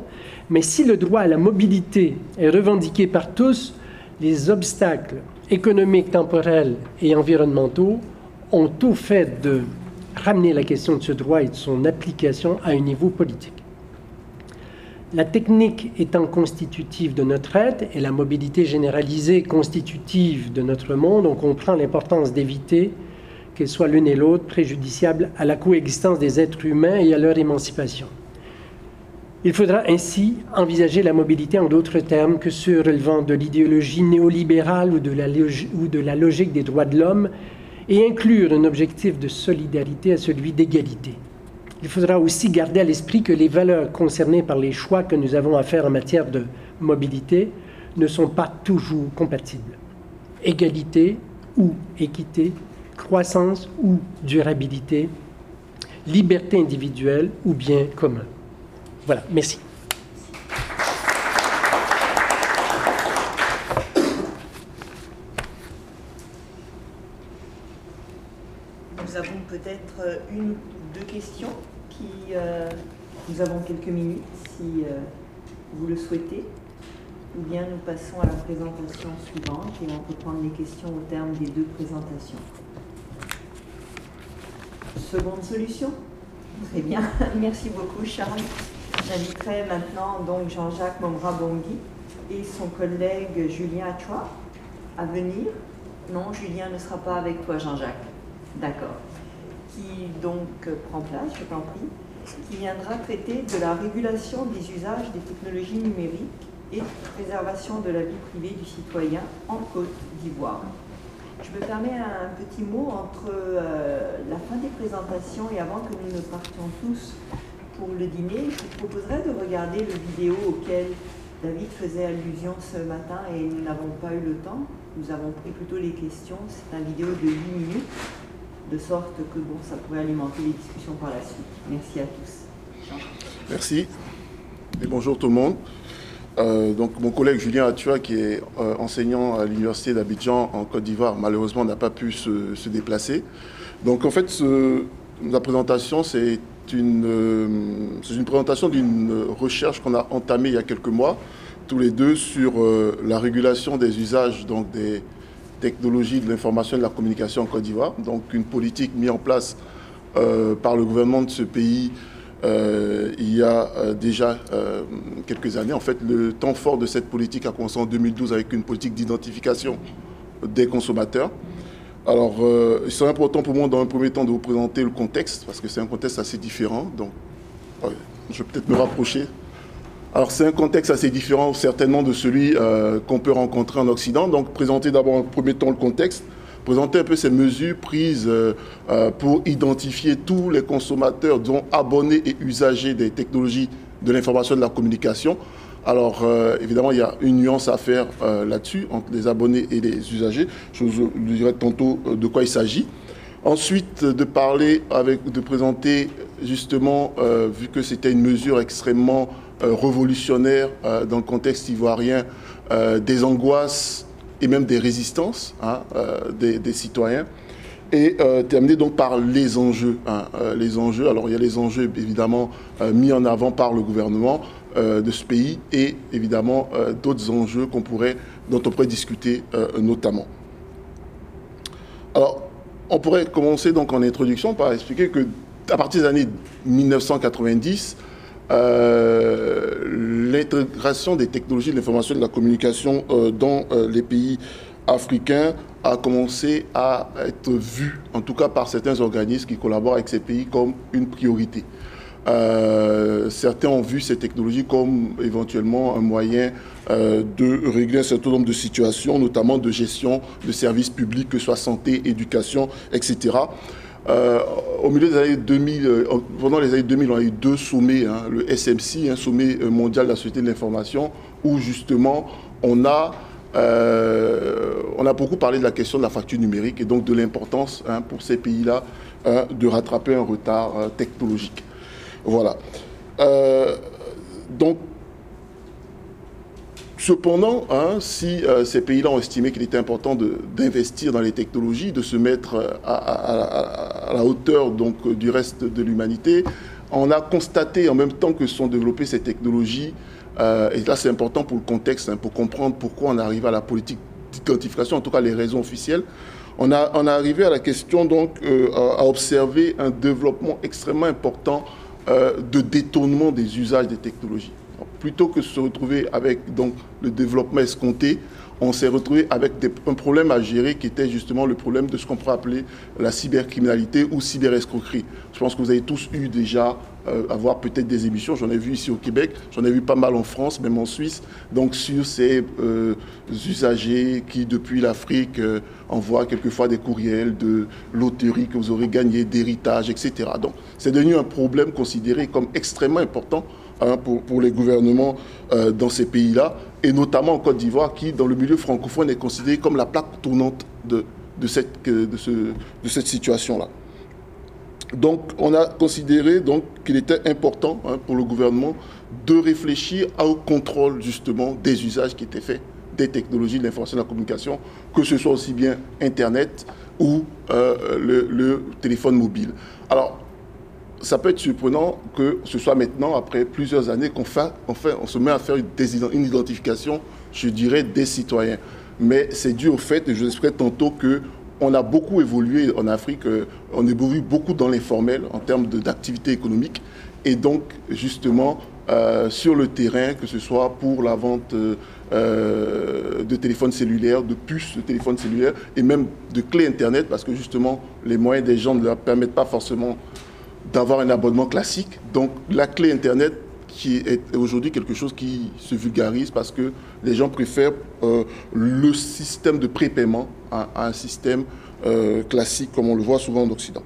Mais si le droit à la mobilité est revendiqué par tous, les obstacles économiques, temporels et environnementaux ont tout fait de ramener la question de ce droit et de son application à un niveau politique. La technique étant constitutive de notre être et la mobilité généralisée constitutive de notre monde, on comprend l'importance d'éviter qu'elles soient l'une et l'autre préjudiciables à la coexistence des êtres humains et à leur émancipation. Il faudra ainsi envisager la mobilité en d'autres termes que ceux relevant de l'idéologie néolibérale ou de, la ou de la logique des droits de l'homme et inclure un objectif de solidarité à celui d'égalité. Il faudra aussi garder à l'esprit que les valeurs concernées par les choix que nous avons à faire en matière de mobilité ne sont pas toujours compatibles. Égalité ou équité croissance ou durabilité, liberté individuelle ou bien commun. Voilà, merci. Nous avons peut-être euh, une ou deux questions qui... Euh, nous avons quelques minutes si euh, vous le souhaitez. Ou bien nous passons à la présentation suivante et on peut prendre les questions au terme des deux présentations. Seconde solution Très bien, merci beaucoup Charles. J'inviterai maintenant donc Jean-Jacques Momra-Bongui et son collègue Julien Achoua à venir. Non, Julien ne sera pas avec toi Jean-Jacques. D'accord. Qui donc prend place, je t'en prie, qui viendra traiter de la régulation des usages des technologies numériques et préservation de la vie privée du citoyen en Côte d'Ivoire. Je me permets un petit mot entre euh, la fin des présentations et avant que nous ne partions tous pour le dîner. Je vous proposerais de regarder le vidéo auquel David faisait allusion ce matin et nous n'avons pas eu le temps. Nous avons pris plutôt les questions. C'est un vidéo de 8 minutes, de sorte que bon, ça pourrait alimenter les discussions par la suite. Merci à tous. Merci et bonjour tout le monde. Euh, donc mon collègue Julien Atua, qui est euh, enseignant à l'université d'Abidjan en Côte d'Ivoire, malheureusement n'a pas pu se, déplacer. Donc en fait, la présentation, c'est une, euh, une, présentation d'une recherche qu'on a entamée il y a quelques mois, tous les deux, sur la régulation des usages donc, des technologies de l'information et de la communication en Côte d'Ivoire. Donc une politique mise en place par le gouvernement de ce pays euh, il y a euh, déjà euh, quelques années. En fait, le temps fort de cette politique a commencé en 2012 avec une politique d'identification des consommateurs. Alors, il serait important pour moi, dans un premier temps, de vous présenter le contexte, parce que c'est un contexte assez différent. Donc, je vais peut-être me rapprocher. Alors, c'est un contexte assez différent, certainement, de celui qu'on peut rencontrer en Occident. Donc, présenter d'abord en premier temps le contexte présenter un peu ces mesures prises euh, euh, pour identifier tous les consommateurs, dont abonnés et usagers des technologies de l'information et de la communication. Alors, euh, évidemment, il y a une nuance à faire là-dessus entre les abonnés et les usagers. Je vous dirai tantôt de quoi il s'agit. Ensuite, de parler avec, de présenter justement, vu que c'était une mesure extrêmement révolutionnaire dans le contexte ivoirien, des angoisses et même des résistances hein, des, citoyens et euh, terminer donc par les enjeux. Hein, euh, les enjeux, alors il y a les enjeux évidemment euh, mis en avant par le gouvernement de ce pays et évidemment d'autres enjeux dont on pourrait discuter notamment. Alors, on pourrait commencer donc en introduction par expliquer que à partir des années 1990, l'intégration des technologies de l'information et de la communication dans les pays africains a commencé à être vu, en tout cas par certains organismes qui collaborent avec ces pays, comme une priorité. Euh, certains ont vu ces technologies comme éventuellement un moyen euh, de régler un certain nombre de situations, notamment de gestion de services publics, que ce soit santé, éducation, etc. Euh, au milieu des années 2000, pendant les années 2000, on a eu deux sommets, hein, le SMC, un sommet mondial de la société de l'information, où justement on a euh, on a beaucoup parlé de la question de la facture numérique et donc de l'importance hein, pour ces pays-là hein, de rattraper un retard euh, technologique. Voilà. Euh, donc, cependant, hein, si ces pays-là ont estimé qu'il était important d'investir dans les technologies, de se mettre à, la hauteur donc, du reste de l'humanité, on a constaté en même temps que sont développées ces technologies euh, et là, c'est important pour le contexte, hein, pour comprendre pourquoi on arrive à la politique d'identification, en tout cas les raisons officielles. On a, arrivé à la question, donc, euh, à observer un développement extrêmement important euh, de détournement des usages des technologies. Plutôt que se retrouver avec donc, le développement escompté, on s'est retrouvé avec un problème à gérer qui était justement le problème de ce qu'on pourrait appeler la cybercriminalité ou cyberescroquerie. Je pense que vous avez tous eu déjà euh, avoir peut-être des émissions, j'en ai vu ici au Québec, j'en ai vu pas mal en France, même en Suisse, donc sur ces euh, usagers qui depuis l'Afrique euh, envoient quelquefois des courriels de loterie que vous aurez gagné, d'héritage, etc. Donc c'est devenu un problème considéré comme extrêmement important Hein, pour, les gouvernements euh, dans ces pays-là, et notamment en Côte d'Ivoire, qui, dans le milieu francophone, est considérée comme la plaque tournante de, cette, situation-là. Donc, on a considéré qu'il était important hein, pour le gouvernement de réfléchir au contrôle justement des usages qui étaient faits des technologies de l'information et de la communication, que ce soit aussi bien Internet ou euh, le, le, téléphone mobile. Alors, ça peut être surprenant que ce soit maintenant, après plusieurs années, qu'on fait, on se met à faire une, identification, je dirais, des citoyens. Mais c'est dû au fait, et je l'expliquerai tantôt, que on a beaucoup évolué en Afrique, euh, on évolue beaucoup dans l'informel en termes d'activité économique. Et donc, justement, euh, sur le terrain, que ce soit pour la vente euh, de téléphones cellulaires, de puces de téléphones cellulaires et même de clés Internet, parce que justement, les moyens des gens ne leur permettent pas forcément d'avoir un abonnement classique. Donc la clé Internet qui est aujourd'hui quelque chose qui se vulgarise parce que les gens préfèrent euh, le système de prépaiement à, un système euh, classique comme on le voit souvent en Occident.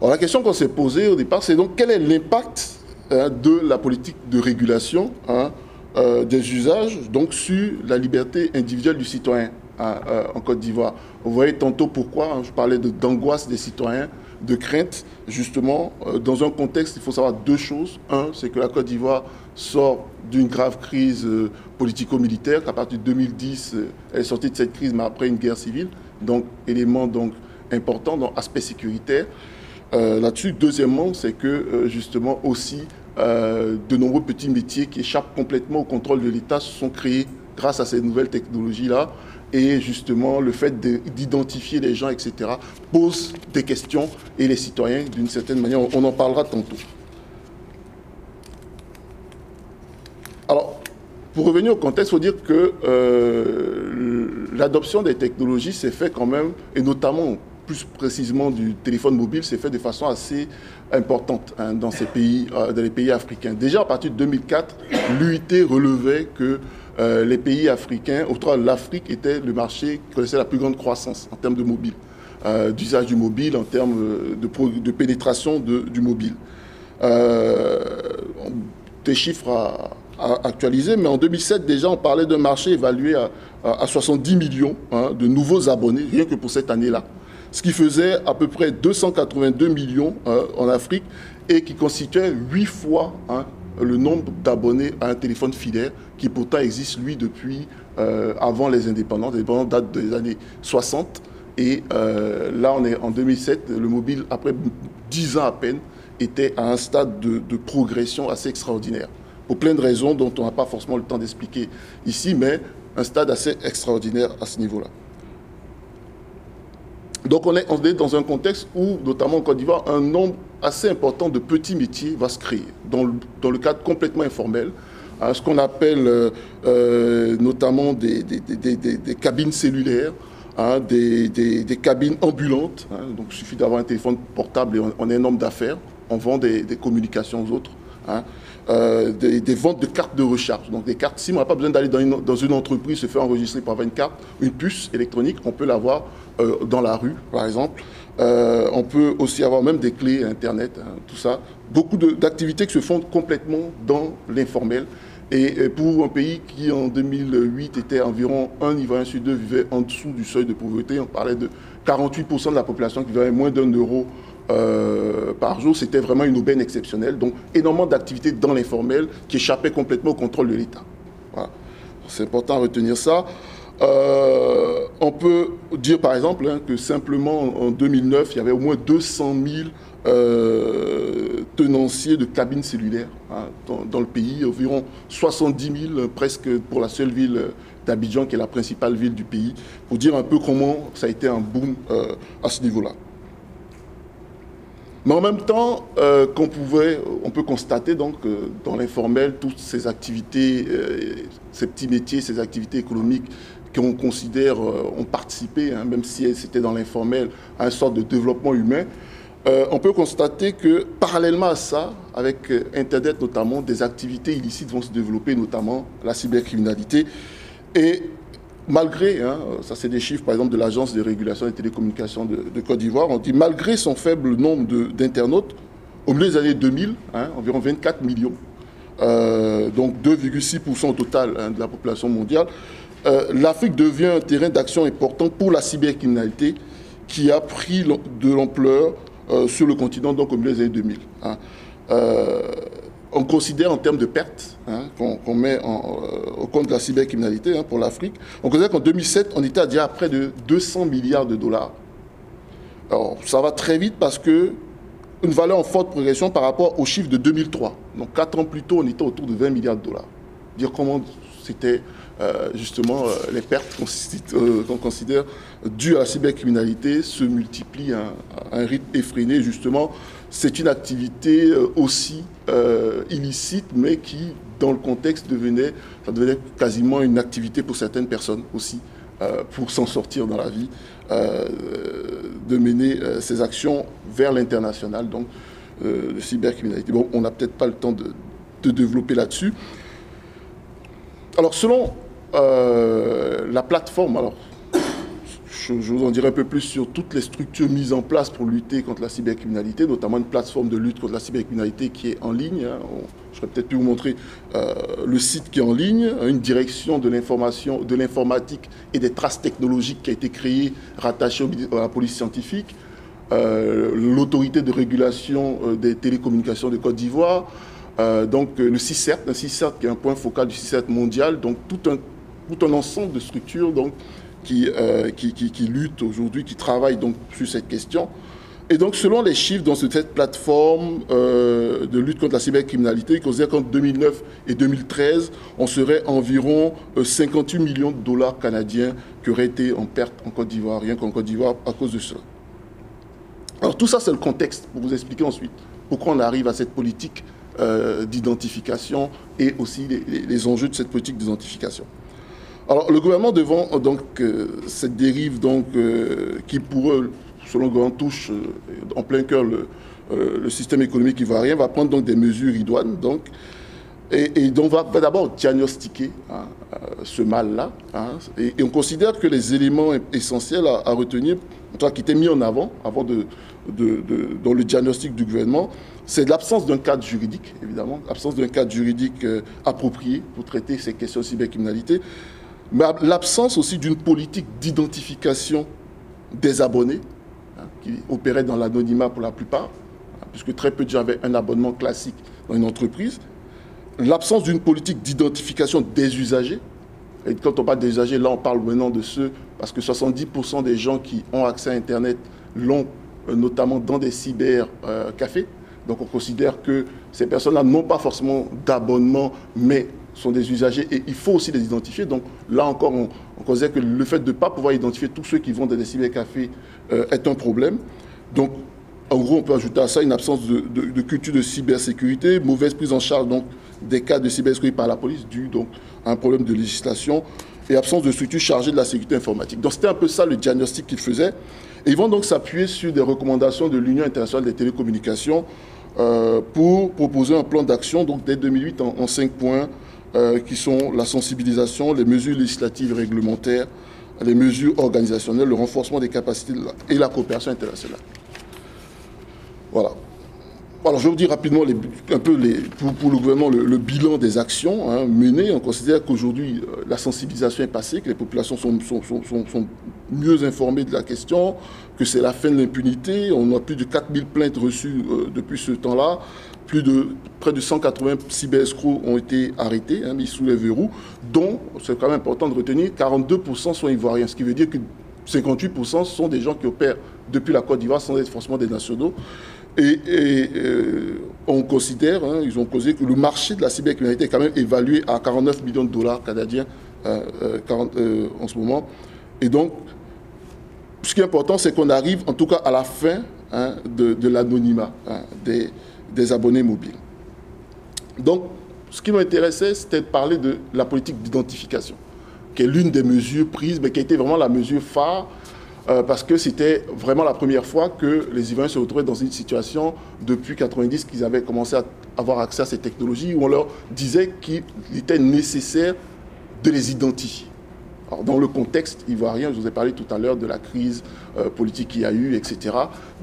Alors la question qu'on s'est posée au départ, c'est donc quel est l'impact hein, de la politique de régulation hein, euh, des usages donc sur la liberté individuelle du citoyen hein, en Côte d'Ivoire? Vous voyez tantôt pourquoi je parlais d'angoisse des citoyens de crainte, justement, euh, dans un contexte, il faut savoir deux choses. Un, c'est que la Côte d'Ivoire sort d'une grave crise euh, politico-militaire, qu'à partir de 2010, euh, elle est sortie de cette crise, mais après une guerre civile. Donc, élément donc, important, dans aspect sécuritaire. Là-dessus, deuxièmement, c'est que, justement, aussi, de nombreux petits métiers qui échappent complètement au contrôle de l'État se sont créés grâce à ces nouvelles technologies-là et justement le fait d'identifier les gens, etc., pose des questions et les citoyens, d'une certaine manière, on en parlera tantôt. Alors, pour revenir au contexte, il faut dire que euh, l'adoption des technologies s'est fait quand même, et notamment plus précisément du téléphone mobile, s'est fait de façon assez importante hein, dans, euh, dans les pays africains. Déjà à partir de 2004, l'UIT relevait que euh, les pays africains, autrement l'Afrique était le marché qui connaissait la plus grande croissance en termes de mobile, euh, d'usage du mobile, en termes euh, de, pénétration du mobile. des chiffres à, actualiser, mais en 2007 déjà on parlait d'un marché évalué à, 70 millions hein, de nouveaux abonnés, rien que pour cette année-là. ce qui faisait à peu près 282 millions en Afrique et qui constituait huit fois hein, le nombre d'abonnés à un téléphone filaire qui pourtant existe, lui, depuis avant les indépendants. Les indépendants datent des années 60. Et là, on est en 2007. Le mobile, après 10 ans à peine, était à un stade de, progression assez extraordinaire. Pour plein de raisons dont on n'a pas forcément le temps d'expliquer ici, mais un stade assez extraordinaire à ce niveau-là. Donc on est, on est, dans un contexte où, notamment en Côte d'Ivoire, un nombre assez important de petits métiers va se créer, dans le, dans le cadre complètement informel, à ce qu'on appelle euh, euh, notamment des, des, des, des, cabines cellulaires, hein, des, cabines ambulantes. Hein. donc il suffit d'avoir un téléphone portable et on, est un homme d'affaires on vend des, communications aux autres. Hein. Euh, des, ventes de cartes de recharge. Donc des cartes, si on n'a pas besoin d'aller dans une, entreprise se faire enregistrer par une carte, une puce électronique, on peut l'avoir euh, dans la rue, par exemple. Euh, on peut aussi avoir même des clés Internet, hein, tout ça. Beaucoup d'activités qui se font complètement dans l'informel. Et pour un pays qui, en 2008, était environ un Ivoirien sur deux vivait en dessous du seuil de pauvreté, on parlait de 48% de la population qui vivait moins d'un euro euh, par jour, c'était vraiment une aubaine exceptionnelle. Donc, énormément d'activités dans l'informel qui échappaient complètement au contrôle de l'État. C'est important à retenir ça. Euh, on peut dire par exemple hein, que simplement en 2009, il y avait au moins 200 000 euh, tenanciers de cabines cellulaires hein, dans, le pays, environ 70 000 presque pour la seule ville d'Abidjan qui est la principale ville du pays, pour dire un peu comment ça a été un boom à ce niveau-là. Mais en même temps, euh, on peut constater donc euh, dans l'informel toutes ces activités, euh, ces petits métiers, ces activités économiques qu'on considère ont participé, hein, même si c'était dans l'informel, à une sorte de développement humain. on peut constater que parallèlement à ça, avec Internet notamment, des activités illicites vont se développer, notamment la cybercriminalité. Et malgré, hein, ça c'est des chiffres par exemple de l'Agence de régulation des télécommunications de, Côte d'Ivoire, on dit malgré son faible nombre d'internautes, au milieu des années 2000, hein, environ 24 millions, euh, donc 2,6% au total de la population mondiale, euh, l'Afrique devient un terrain d'action important pour la cybercriminalité qui a pris de l'ampleur euh, sur le continent donc au milieu des années 2000 on considère en termes de pertes hein, qu'on met euh, au compte de la cybercriminalité hein, pour l'Afrique, on considère qu'en 2007, on était à dire à près de 200 milliards de dollars. Alors, ça va très vite parce que une valeur en forte progression par rapport au chiffre de 2003. Donc, quatre ans plus tôt, on était autour de 20 milliards de dollars. Dire comment c'était euh, justement euh, les pertes qu'on considère dues à la cybercriminalité se multiplient à, un rythme effréné, justement c'est une activité euh, aussi euh, illicite, mais qui, dans le contexte, devenait, ça quasiment une activité pour certaines personnes aussi, euh, pour s'en sortir dans la vie, de mener ces actions vers l'international, donc de cybercriminalité. Bon, on n'a peut-être pas le temps de, de développer là-dessus. Alors, selon la plateforme, alors je, vous en dirai un peu plus sur toutes les structures mises en place pour lutter contre la cybercriminalité, notamment une plateforme de lutte contre la cybercriminalité qui est en ligne. Hein. je serais peut-être pu vous montrer euh, le site qui est en ligne, hein, une direction de l'information, de l'informatique et des traces technologiques qui a été créée, rattachée à la police scientifique, euh, l'autorité de régulation euh, des télécommunications de Côte d'Ivoire, donc le CICERT, un CICERT qui est un point focal du CICERT mondial, donc tout un, tout un ensemble de structures donc, euh, qui, qui, qui, luttent aujourd'hui, qui travaillent donc sur cette question. Et donc, selon les chiffres dans cette plateforme euh, de lutte contre la cybercriminalité, il considère qu'en 2009 et 2013, on serait environ 58 euh, millions de dollars canadiens qui auraient été en perte en Côte d'Ivoire, rien qu'en Côte d'Ivoire, à cause de cela. Alors, tout ça, c'est le contexte pour vous expliquer ensuite pourquoi on arrive à cette politique d'identification et aussi les, les enjeux de cette politique d'identification. Alors, le gouvernement devant euh, donc euh, cette dérive donc euh, qui pour eux, selon gouvernement, touche en plein cœur le, système économique ivoirien, va prendre des mesures idoines donc et, donc va, d'abord diagnostiquer hein, ce mal-là. Hein, et, on considère que les éléments essentiels à, retenir, en tout cas qui étaient mis en avant, avant dans le diagnostic du gouvernement, c'est l'absence d'un cadre juridique, évidemment, l'absence d'un cadre juridique approprié pour traiter ces questions de cybercriminalité, mais l'absence aussi d'une politique d'identification des abonnés qui opéraient dans l'anonymat pour la plupart, puisque très peu de gens avaient un abonnement classique dans une entreprise. L'absence d'une politique d'identification des usagers. Et quand on parle des usagers, là on parle maintenant de ceux, parce que 70% des gens qui ont accès à Internet l'ont euh, notamment dans des cybercafés. Donc on considère que ces personnes-là n'ont pas forcément d'abonnement, mais sont des usagers et il faut aussi les identifier. Donc là encore, on, considère que le fait de ne pas pouvoir identifier tous ceux qui vont dans des cybercafés euh, est un problème. Donc en gros, on peut ajouter à ça une absence de, culture de cybersécurité, mauvaise prise en charge donc, des cas de cybersécurité par la police dû donc, à un problème de législation et absence de structure chargée de la sécurité informatique. Donc c'était un peu ça le diagnostic qu'ils faisaient. Et ils vont donc s'appuyer sur des recommandations de l'Union internationale des télécommunications euh, pour proposer un plan d'action donc dès 2008 en, cinq points euh, qui sont la sensibilisation, les mesures législatives et réglementaires, les mesures organisationnelles, le renforcement des capacités et la coopération internationale. Voilà. Alors, je vais vous dire rapidement un peu pour, le gouvernement le, bilan des actions hein, menées. On considère qu'aujourd'hui, euh, la sensibilisation est passée, que les populations sont, sont, mieux informées de la question, que c'est la fin de l'impunité. On a plus de 4000 plaintes reçues euh, depuis ce temps-là. Plus de près de 180 cyberescrocs ont été arrêtés, hein, mis sous les verrous, dont, c'est quand même important de retenir, 42% sont ivoiriens, ce qui veut dire que 58% sont des gens qui opèrent depuis la Côte d'Ivoire sans être forcément des nationaux. Et, euh, on considère, hein, ils ont causé que le marché de la cybercriminalité est quand même évalué à 49 millions de dollars canadiens euh, euh, en ce moment. Et donc, ce qui est important, c'est qu'on arrive en tout cas à la fin hein, de, l'anonymat des, abonnés mobiles. Donc, ce qui m'intéressait, c'était de parler de la politique d'identification, qui est l'une des mesures prises, mais qui a été vraiment la mesure phare euh, parce que c'était vraiment la première fois que les Ivoiriens se retrouvaient dans une situation depuis 90 qu'ils avaient commencé à avoir accès à ces technologies où on leur disait qu'il était nécessaire de les identifier. Dans le contexte ivoirien, je vous ai parlé tout à l'heure de la crise euh, politique qu'il y a eu, etc.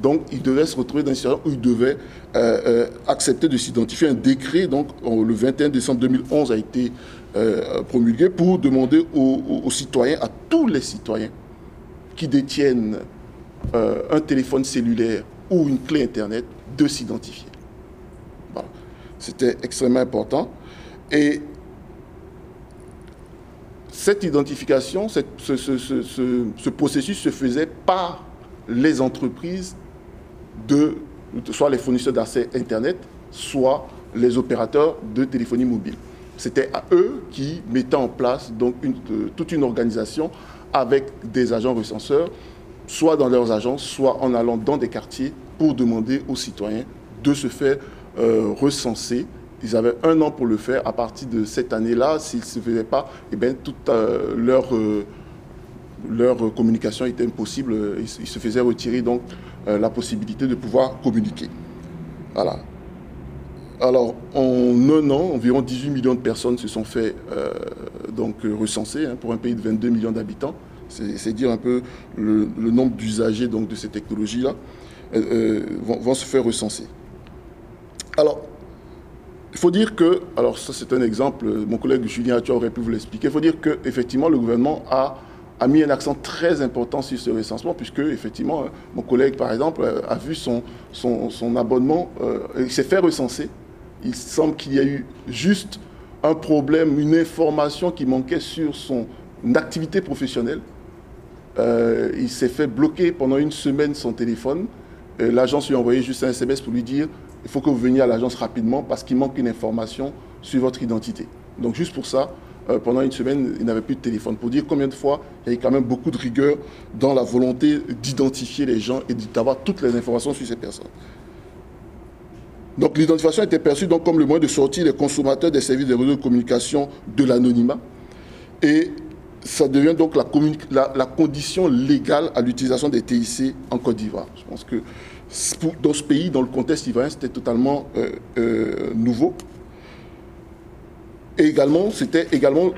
Donc, ils devaient se retrouver dans une situation où ils devaient euh, accepter de s'identifier. Un décret, donc, le 21 décembre 2011, a été promulgué pour demander aux citoyens, à tous les citoyens, qui détiennent euh, un téléphone cellulaire ou une clé Internet de s'identifier. C'était extrêmement important. Et cette identification, ce, ce, processus se faisait par les entreprises de soit les fournisseurs d'accès Internet, soit les opérateurs de téléphonie mobile. C'était à eux qui mettaient en place euh, toute une organisation avec des agents recenseurs, soit dans leurs agences, soit en allant dans des quartiers pour demander aux citoyens de se faire euh, recenser. Ils avaient un an pour le faire. À partir de cette année-là, s'ils ne se faisaient pas, eh bien, toute euh, leur, euh, leur communication était impossible. Ils, se faisaient retirer donc la possibilité de pouvoir communiquer. Voilà. Alors, en un an, environ 18 millions de personnes se sont fait donc recensées hein, pour un pays de 22 millions d'habitants. C'est dire un peu le, nombre d'usagers de ces technologies-là euh, euh, vont, se faire recenser. Alors, il faut dire que, alors ça c'est un exemple, mon collègue Julien Atua aurait pu vous l'expliquer, il faut dire qu'effectivement le gouvernement a, mis un accent très important sur ce recensement, puisque effectivement mon collègue par exemple a vu son, abonnement, euh, il s'est fait recenser. Il semble qu'il y a eu juste un problème, une information qui manquait sur son activité professionnelle. Euh, il s'est fait bloquer pendant une semaine son téléphone. L'agence lui a envoyé juste un SMS pour lui dire il faut que vous veniez à l'agence rapidement parce qu'il manque une information sur votre identité. Donc juste pour ça, euh, pendant une semaine, il n'avait plus de téléphone. Pour dire combien de fois il y a quand même beaucoup de rigueur dans la volonté d'identifier les gens et d'avoir toutes les informations sur ces personnes. Donc l'identification était perçue donc comme le moyen de sortir les consommateurs des services de réseaux de communication de l'anonymat. Et ça devient donc la, la, condition légale à l'utilisation des TIC en Côte d'Ivoire. Je pense que dans ce pays, dans le contexte ivoirien, c'était totalement euh, euh, nouveau. Et également, c'était également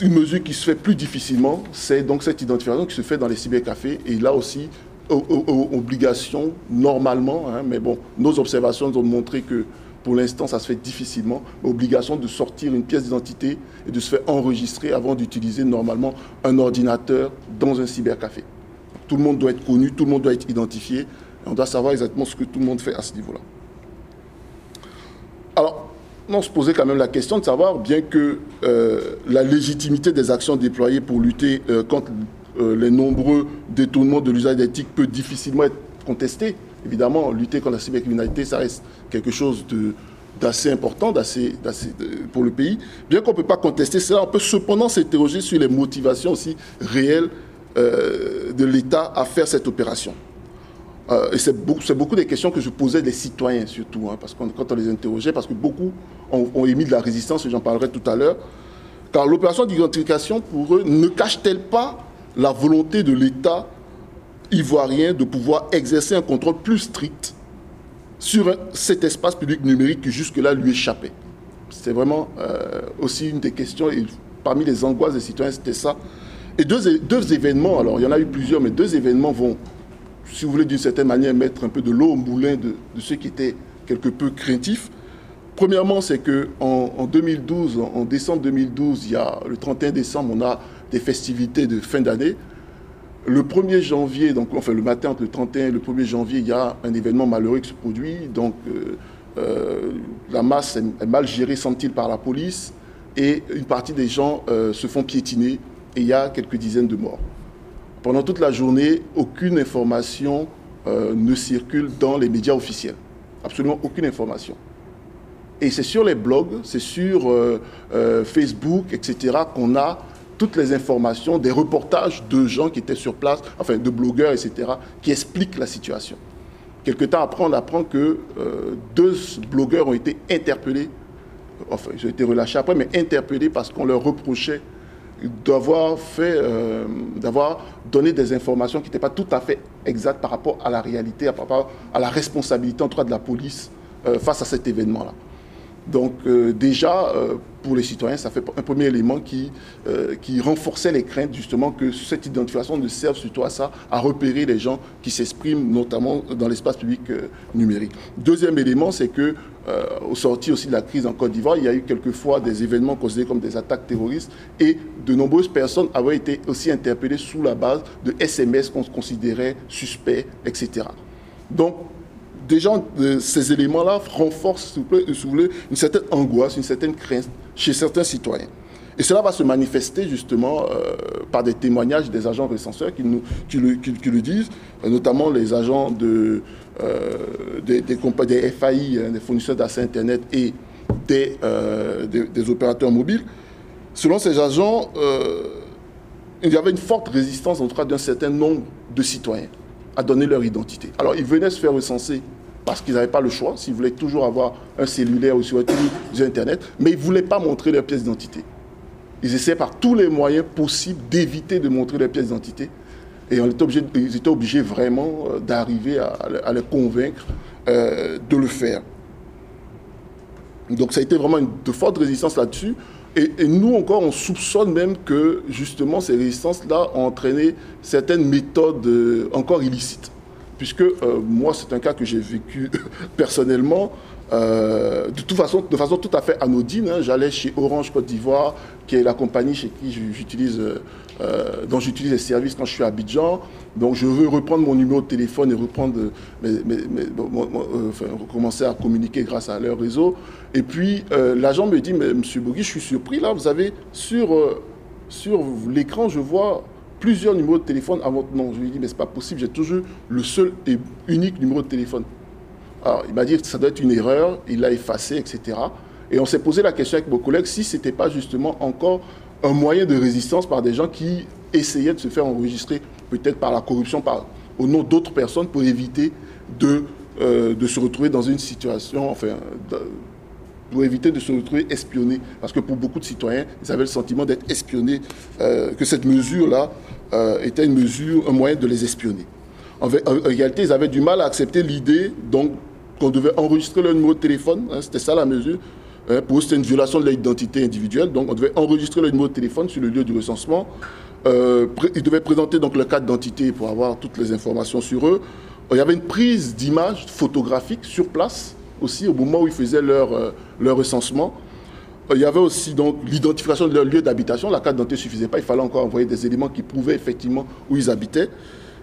une mesure qui se fait plus difficilement, c'est donc cette identification qui se fait dans les cybercafés. Et là aussi, obligation, normalement, hein, mais bon, nos observations ont montré que pour l'instant, ça se fait difficilement. Obligation de sortir une pièce d'identité et de se faire enregistrer avant d'utiliser normalement un ordinateur dans un cybercafé. Tout le monde doit être connu, tout le monde doit être identifié. On doit savoir exactement ce que tout le monde fait à ce niveau-là. Alors, on se posait quand même la question de savoir, bien que euh, la légitimité des actions déployées pour lutter euh, contre euh, les nombreux détournements de l'usage d'éthique peut difficilement être contestée, évidemment, lutter contre la cybercriminalité, ça reste quelque chose d'assez important pour le pays. Bien qu'on ne peut pas contester cela, on peut cependant s'interroger sur les motivations aussi réelles de l'État à faire cette opération. Euh, c'est beaucoup, des questions que je posais des citoyens surtout, hein, parce quand on les interrogeait, parce que beaucoup ont, émis de la résistance, et j'en parlerai tout à l'heure. Car l'opération d'identification, pour eux, ne cache-t-elle pas la volonté de l'État ivoirien de pouvoir exercer un contrôle plus strict sur cet espace public numérique qui jusque-là lui échappait? C'est vraiment euh, aussi une des questions, parmi les angoisses des citoyens, c'était ça. Et deux événements, alors il y en a eu plusieurs, mais deux événements vont si vous voulez, d'une certaine manière, mettre un peu de l'eau au moulin de, ceux qui étaient quelque peu craintifs. Premièrement, c'est qu'en en, 2012, en, décembre 2012, il y a le 31 décembre, on a des festivités de fin d'année. Le 1er janvier, donc enfin le matin entre le 31 et le 1er janvier, il y a un événement malheureux qui se produit. Donc euh, euh, la masse est, mal gérée, semble-t-il, par la police. Et une partie des gens euh, se font piétiner et il y a quelques dizaines de morts. Pendant toute la journée, aucune information euh, ne circule dans les médias officiels. Absolument aucune information. Et c'est sur les blogs, c'est sur euh, euh, Facebook, etc., qu'on a toutes les informations, des reportages de gens qui étaient sur place, enfin de blogueurs, etc., qui expliquent la situation. Quelque temps après, on apprend que deux blogueurs ont été interpellés, enfin, ils ont été relâchés après, mais interpellés parce qu'on leur reprochait d'avoir fait, euh, d'avoir donné des informations qui n'étaient pas tout à fait exactes par rapport à la réalité, à la responsabilité en de la police euh, face à cet événement-là. Donc euh, déjà, pour les citoyens, ça fait un premier élément qui, qui renforçait les craintes justement que cette identification ne serve surtout à ça, à repérer les gens qui s'expriment notamment dans l'espace public numérique. Deuxième élément, c'est que euh, au sorti aussi de la crise en Côte d'Ivoire, il y a eu quelquefois des événements considérés comme des attaques terroristes et de nombreuses personnes avaient été aussi interpellées sous la base de SMS qu'on considérait suspects, etc. Donc, déjà, ces éléments-là renforcent, si vous voulez, une certaine angoisse, une certaine crainte chez certains citoyens. Et cela va se manifester justement euh, par des témoignages des agents recenseurs qui, nous, qui, le, disent, euh, notamment les agents de, euh, des, des, des, FAI, hein, des fournisseurs d'accès Internet et des, des, opérateurs mobiles. Selon ces agents, il y avait une forte résistance en tout cas d'un certain nombre de citoyens à donner leur identité. Alors ils venaient se faire recenser parce qu'ils n'avaient pas le choix, s'ils voulaient toujours avoir un cellulaire ou sur Internet, mais ils ne voulaient pas montrer leur pièce d'identité. Ils essayaient par tous les moyens possibles d'éviter de montrer leur pièce d'identité. Et ils étaient obligés vraiment euh, d'arriver à, les convaincre euh, de le faire. Donc ça a été vraiment une, de forte résistance là-dessus. Et, nous encore, on soupçonne même que justement ces résistances-là ont entraîné certaines méthodes euh, encore illicites puisque moi, c'est un cas que j'ai vécu personnellement. De toute façon, de façon tout à fait anodine, hein. j'allais chez Orange Côte d'Ivoire, qui est la compagnie chez qui j'utilise, euh, dont j'utilise les services quand je suis à Abidjan. Donc, je veux reprendre mon numéro de téléphone et reprendre, recommencer à communiquer grâce à leur réseau. Et puis, l'agent me dit, Monsieur Bogui, je suis surpris là, vous avez sur sur l'écran, je vois plusieurs numéros de téléphone à votre nom. Je lui dit, mais c'est pas possible, j'ai toujours le seul et unique numéro de téléphone. Alors, il m'a dit ça doit être une erreur, il l'a effacé, etc. Et on s'est posé la question avec vos collègues si ce n'était pas justement encore un moyen de résistance par des gens qui essayaient de se faire enregistrer, peut-être par la corruption, par, au nom d'autres personnes, pour éviter de, euh, de se retrouver dans une situation, enfin, pour éviter de se retrouver espionné. Parce que pour beaucoup de citoyens, ils avaient le sentiment d'être espionnés, euh, que cette mesure-là euh, était une mesure, un moyen de les espionner. En, réalité, ils avaient du mal à accepter l'idée qu'on devait enregistrer leur numéro de téléphone. Hein, c'était ça la mesure. Hein, pour eux, c'était une violation de l'identité individuelle. Donc, on devait enregistrer leur numéro de téléphone sur le lieu du recensement. Euh, ils devaient présenter donc le carte d'identité pour avoir toutes les informations sur eux. Il y avait une prise d'image photographique sur place aussi au moment où ils faisaient leur, euh, leur recensement. Il y avait aussi donc l'identification de leur lieu d'habitation. La carte d'identité ne suffisait pas, il fallait encore envoyer des éléments qui prouvaient effectivement où ils habitaient.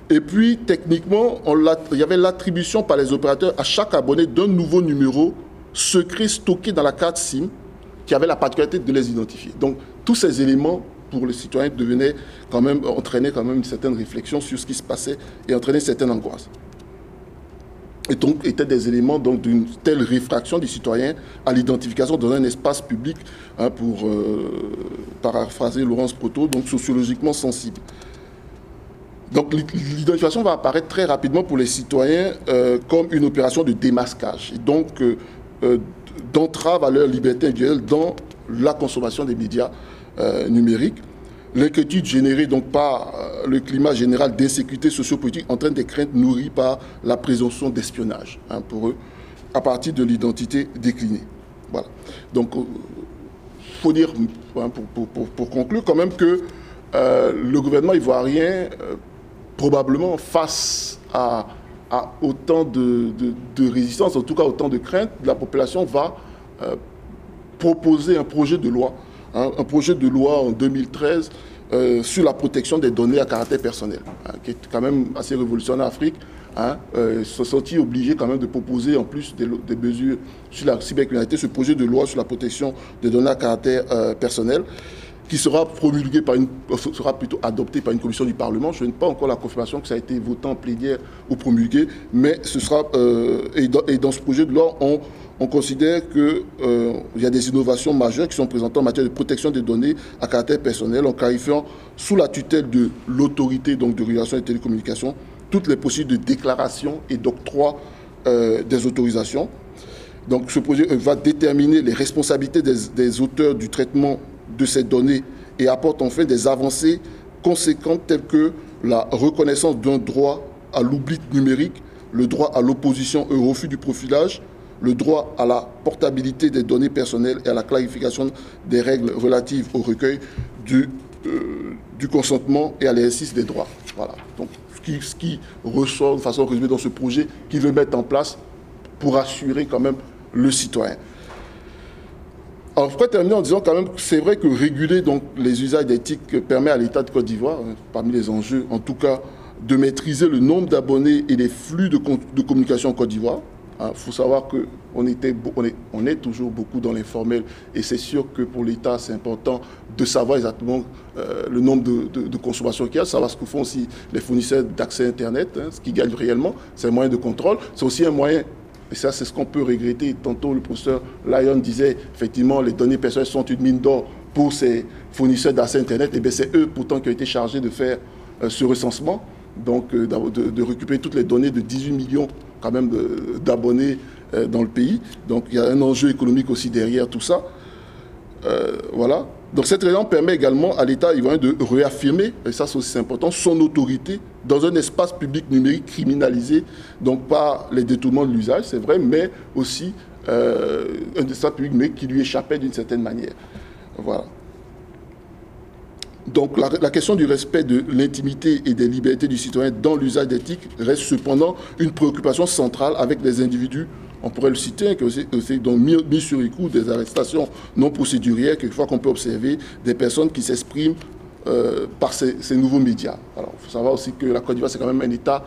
Et puis, techniquement, il y avait l'attribution par les opérateurs à chaque abonné d'un nouveau numéro secret stocké dans la carte SIM qui avait la particularité de les identifier. Donc, tous ces éléments pour les citoyens devenaient quand même, entraînaient quand même une certaine réflexion sur ce qui se passait et entraînaient une certaine angoisse. Et donc, étaient des éléments d'une telle réfraction du citoyen à l'identification dans un espace public, hein, pour euh, paraphraser Laurence Proto, donc sociologiquement sensible. Donc l'identification va apparaître très rapidement pour les citoyens euh, comme une opération de démasquage, et donc euh, d'entrave à leur liberté individuelle dans la consommation des médias numériques. L'inquiétude générée donc par euh, le climat général d'insécurité sociopolitique entraîne des craintes nourries par la présomption d'espionnage hein, pour eux, à partir de l'identité déclinée. Voilà. Donc, euh, faut dire, hein, pour, conclure, quand même que euh, le gouvernement ivoirien, probablement face à, autant de, résistance, en tout cas autant de craintes, la population va proposer un projet de loi un, projet de loi en 2013 euh, sur la protection des données à caractère personnel, hein, qui est quand même assez révolutionnaire en Afrique. Hein, euh, se sentit obligé quand même de proposer en plus des, mesures sur la cybercriminalité, ce projet de loi sur la protection des données à caractère euh, personnel qui sera promulgué par une, sera plutôt adopté par une commission du Parlement. Je n'ai pas encore la confirmation que ça a été voté en plénière ou promulgué, mais ce sera, et dans, et, dans, ce projet de loi, on, on considère qu'il euh, y a des innovations majeures qui sont présentées en matière de protection des données à caractère personnel en clarifiant sous la tutelle de l'autorité donc de régulation des télécommunications toutes les possibilités de déclaration et d'octroi euh, des autorisations. Donc ce projet euh, va déterminer les responsabilités des, auteurs du traitement de ces données et apporte en fait des avancées conséquentes telles que la reconnaissance d'un droit à l'oubli numérique, le droit à l'opposition au refus du profilage, le droit à la portabilité des données personnelles et à la clarification des règles relatives au recueil du, euh, consentement et à l'exercice des droits. Voilà. Donc, ce qui, ce qui ressort de façon résumée dans ce projet qu'il veut mettre en place pour assurer quand même le citoyen. Alors, je pourrais terminer en disant quand même que c'est vrai que réguler donc, les usages d'éthique permet à l'État de Côte d'Ivoire, hein, parmi les enjeux en tout cas, de maîtriser le nombre d'abonnés et les flux de, de communication en Côte d'Ivoire. Il hein, faut savoir qu'on on est, on est toujours beaucoup dans l'informel et c'est sûr que pour l'État, c'est important de savoir exactement euh, le nombre de, consommations qu'il y a, savoir ce que font aussi les fournisseurs d'accès Internet, hein, ce qu'ils gagnent réellement. C'est un moyen de contrôle. C'est aussi un moyen et ça, c'est ce qu'on peut regretter. Tantôt, le professeur Lyon disait, effectivement, les données personnelles sont une mine d'or pour ces fournisseurs d'accès Internet. Et bien, c'est eux, pourtant, qui ont été chargés de faire euh, ce recensement, donc euh, de, de, récupérer toutes les données de 18 millions quand même d'abonnés euh, dans le pays. Donc il y a un enjeu économique aussi derrière tout ça. Voilà. Donc cette raison permet également à l'État ivoirien de réaffirmer, et ça c'est aussi important, son autorité dans un espace public numérique criminalisé, donc pas les détournements de l'usage, c'est vrai, mais aussi euh, un espace public mais qui lui échappait d'une certaine manière. Voilà. Donc la, question du respect de l'intimité et des libertés du citoyen dans l'usage d'éthique reste cependant une préoccupation centrale avec des individus, on pourrait le citer, aussi, donc mis, sur écoute des arrestations non procédurières, quelquefois qu'on peut observer des personnes qui s'expriment euh, par ces, nouveaux médias. Alors il faut savoir aussi que la Côte d'Ivoire c'est quand même un État,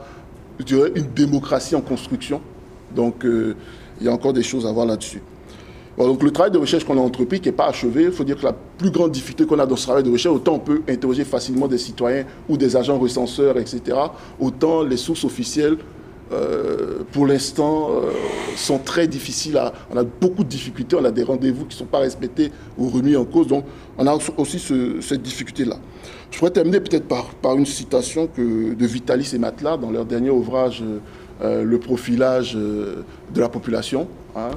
je une démocratie en construction, donc euh, il y a encore des choses à voir là-dessus donc le travail de recherche qu'on a entrepris, qui n'est pas achevé, il faut dire que la plus grande difficulté qu'on a dans ce travail de recherche, autant on peut interroger facilement des citoyens ou des agents recenseurs, etc., autant les sources officielles, euh, pour l'instant, euh, sont très difficiles. À, on a beaucoup de difficultés, on a des rendez-vous qui ne sont pas respectés ou remis en cause, donc on a aussi cette difficulté-là. Je pourrais terminer peut-être par, par, une citation que, de Vitalis et Matla dans leur dernier ouvrage, euh, Le profilage de la population. Hein,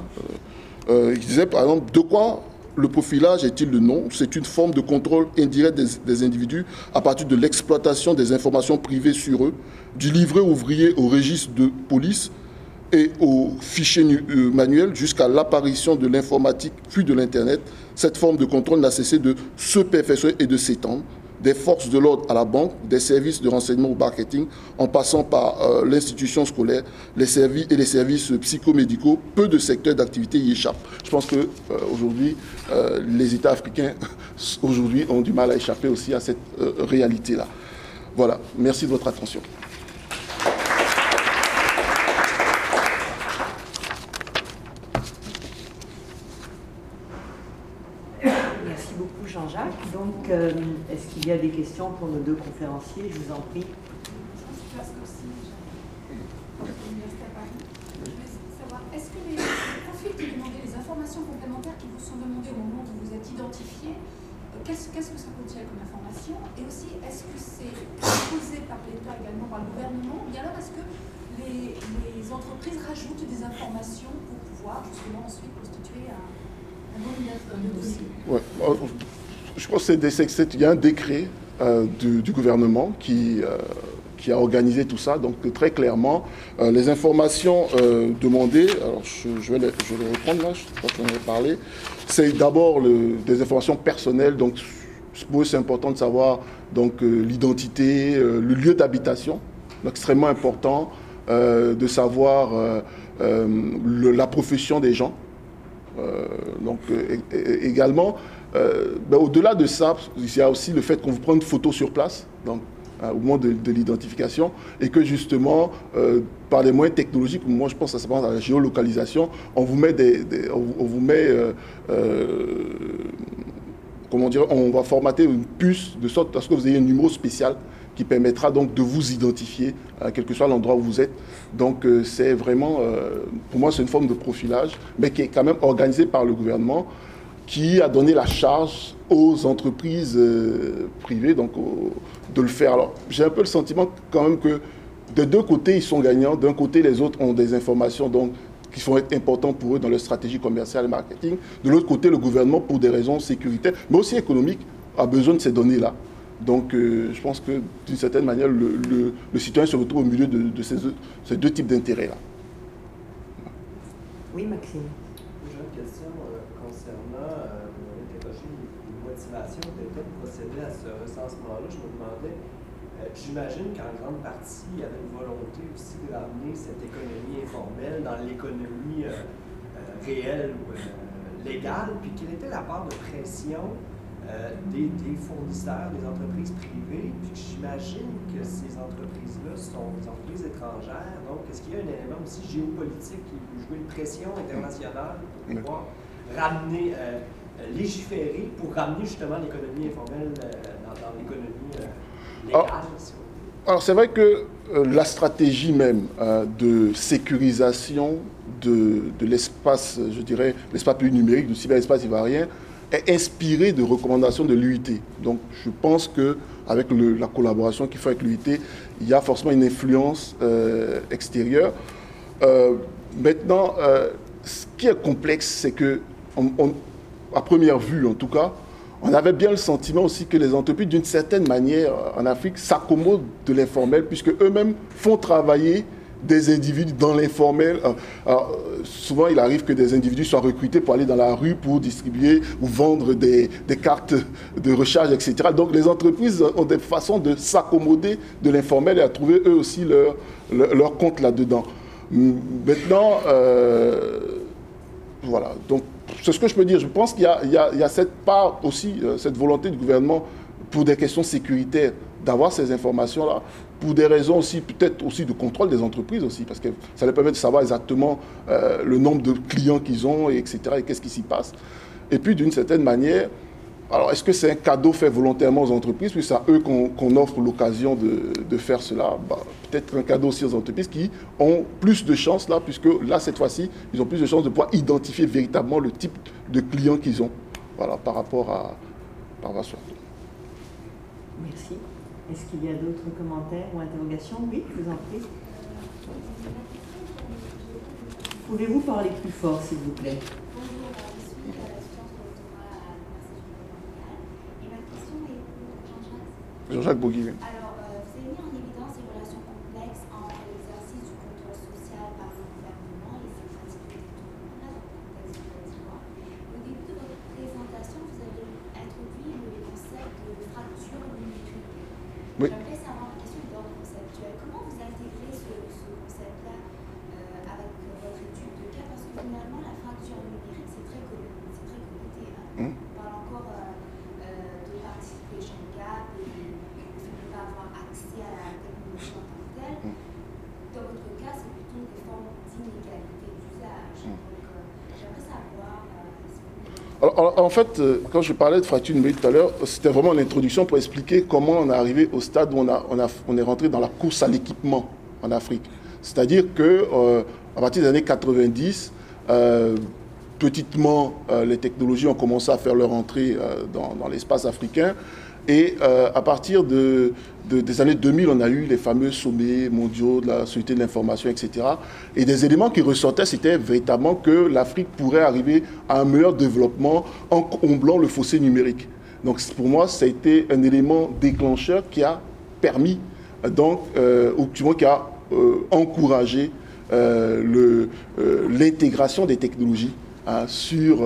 euh, il disait par exemple, de quoi le profilage est-il le nom? C'est une forme de contrôle indirect des, individus à partir de l'exploitation des informations privées sur eux, du livret ouvrier au registre de police et au fichier euh, manuel jusqu'à l'apparition de l'informatique puis de l'Internet. Cette forme de contrôle n'a cessé de se perfectionner et de s'étendre des forces de l'ordre à la banque, des services de renseignement au marketing, en passant par euh, l'institution scolaire, les services et les services psychomédicaux, peu de secteurs d'activité y échappent. Je pense que euh, aujourd'hui, euh, les États africains aujourd'hui ont du mal à échapper aussi à cette réalité-là. Voilà. Merci de votre attention. Merci beaucoup Jean-Jacques. Donc, euh, est-ce qu'il y a des questions pour nos deux conférenciers? Je vous en prie. Est-ce que les profils qui demandaient les informations complémentaires qui vous sont demandées au moment où vous vous êtes identifié, euh, qu'est-ce que ça contient comme information Et aussi, est-ce que c'est proposé par l'État également, par le gouvernement Ou bien alors, est-ce que les, les entreprises rajoutent des informations pour pouvoir justement ensuite constituer un, je pense qu'il y a un décret euh, du, gouvernement qui, euh, qui a organisé tout ça. Donc très clairement, euh, les informations demandées, alors je, vais les, reprendre là, je crois que j'en ai parlé, c'est d'abord des informations personnelles. Donc pour eux, c'est important de savoir donc l'identité, le lieu d'habitation, extrêmement important de savoir la profession des gens. Donc également, euh, ben, au-delà de ça, il y a aussi le fait qu'on vous prenne une photo sur place. Donc, au moment de, l'identification, et que justement, par les moyens technologiques, moi je pense s'appelle la géolocalisation, on vous met des, on, vous met, comment dire, on va formater une puce de sorte à ce que vous ayez un numéro spécial qui permettra donc de vous identifier, quel que soit l'endroit où vous êtes. Donc euh, c'est vraiment, euh, pour moi, c'est une forme de profilage, mais qui est quand même organisée par le gouvernement, qui a donné la charge aux entreprises euh, privées donc, de le faire. Alors j'ai un peu le sentiment quand même que de deux côtés, ils sont gagnants. D'un côté, les autres ont des informations donc, qui être importantes pour eux dans leur stratégie commerciale et marketing. De l'autre côté, le gouvernement, pour des raisons sécuritaires, mais aussi économiques, a besoin de ces données-là. Donc euh, je pense que d'une certaine manière, le, citoyen se retrouve au milieu de, ces, deux types d'intérêts-là. Oui, Maxime. J'ai une question euh, concernant euh, une motivation d'État de procéder à ce recensement-là. Je me demandais, j'imagine qu'en grande partie, il y avait une volonté aussi de ramener cette économie informelle dans l'économie réelle ou légale, puis quelle était la part de pression euh, des, fournisseurs, des entreprises privées. Puis j'imagine que ces entreprises-là sont des entreprises étrangères. Donc, est-ce qu'il y a un élément aussi géopolitique qui peut jouer une pression internationale pour pouvoir ramener, euh, légiférer pour ramener justement l'économie informelle euh, dans, l'économie Ah. Alors, c'est vrai que la stratégie même de sécurisation de, de l'espace, je dirais, l'espace numérique, du cyberespace ivoirien, est inspiré de recommandations de l'UIT. Donc je pense que avec la collaboration qu'il fait avec l'UIT, il y a forcément une influence euh, extérieure. Euh, maintenant, euh, ce qui est complexe, c'est que, à première vue en tout cas, on avait bien le sentiment aussi que les entreprises, d'une certaine manière, en Afrique, s'accommodent de l'informel, puisque eux-mêmes font travailler des individus dans l'informel. Alors, souvent, il arrive que des individus soient recrutés pour aller dans la rue pour distribuer ou vendre des, cartes de recharge, etc. Donc, les entreprises ont des façons de s'accommoder de l'informel et à trouver eux aussi leur, leur, compte là-dedans. Maintenant, euh, voilà. Donc, c'est ce que je peux dire. Je pense qu'il y, a cette part aussi, euh, cette volonté du gouvernement pour des questions sécuritaires d'avoir ces informations-là pour des raisons aussi, peut-être aussi de contrôle des entreprises aussi, parce que ça leur permet de savoir exactement euh, le nombre de clients qu'ils ont, et etc., et qu'est-ce qui s'y passe. Et puis, d'une certaine manière, alors est-ce que c'est un cadeau fait volontairement aux entreprises, puis c'est à eux qu'on offre l'occasion de, faire cela? Bah, Peut-être un cadeau aussi aux entreprises qui ont plus de chances là, puisque là, cette fois-ci, ils ont plus de chances de pouvoir identifier véritablement le type de clients qu'ils ont, voilà, par rapport à... Par rapport Merci. Est-ce qu'il y a d'autres commentaires ou interrogations? Oui, je vous en prie. Pouvez-vous parler plus fort, s'il vous plaît Bonjour, je suis à la science de doctorat à l'Université Et ma question est pour Jean-Jacques. Jean-Jacques fait, euh, quand je parlais de fracture numérique tout à l'heure, c'était vraiment l'introduction pour expliquer comment on est arrivé au stade où on, est rentré dans la course à l'équipement en Afrique. C'est-à-dire que euh, à partir des années 90, euh, petitement, les technologies ont commencé à faire leur entrée dans l'espace africain. Et euh, à partir de, des années 2000, on a eu les fameux sommets mondiaux de la société de l'information, etc. Et des éléments qui ressortaient, c'était véritablement que l'Afrique pourrait arriver à un meilleur développement en comblant le fossé numérique. Donc pour moi, ça a été un élément déclencheur qui a permis, donc, euh, ou qui a euh, encouragé l'intégration des technologies sur,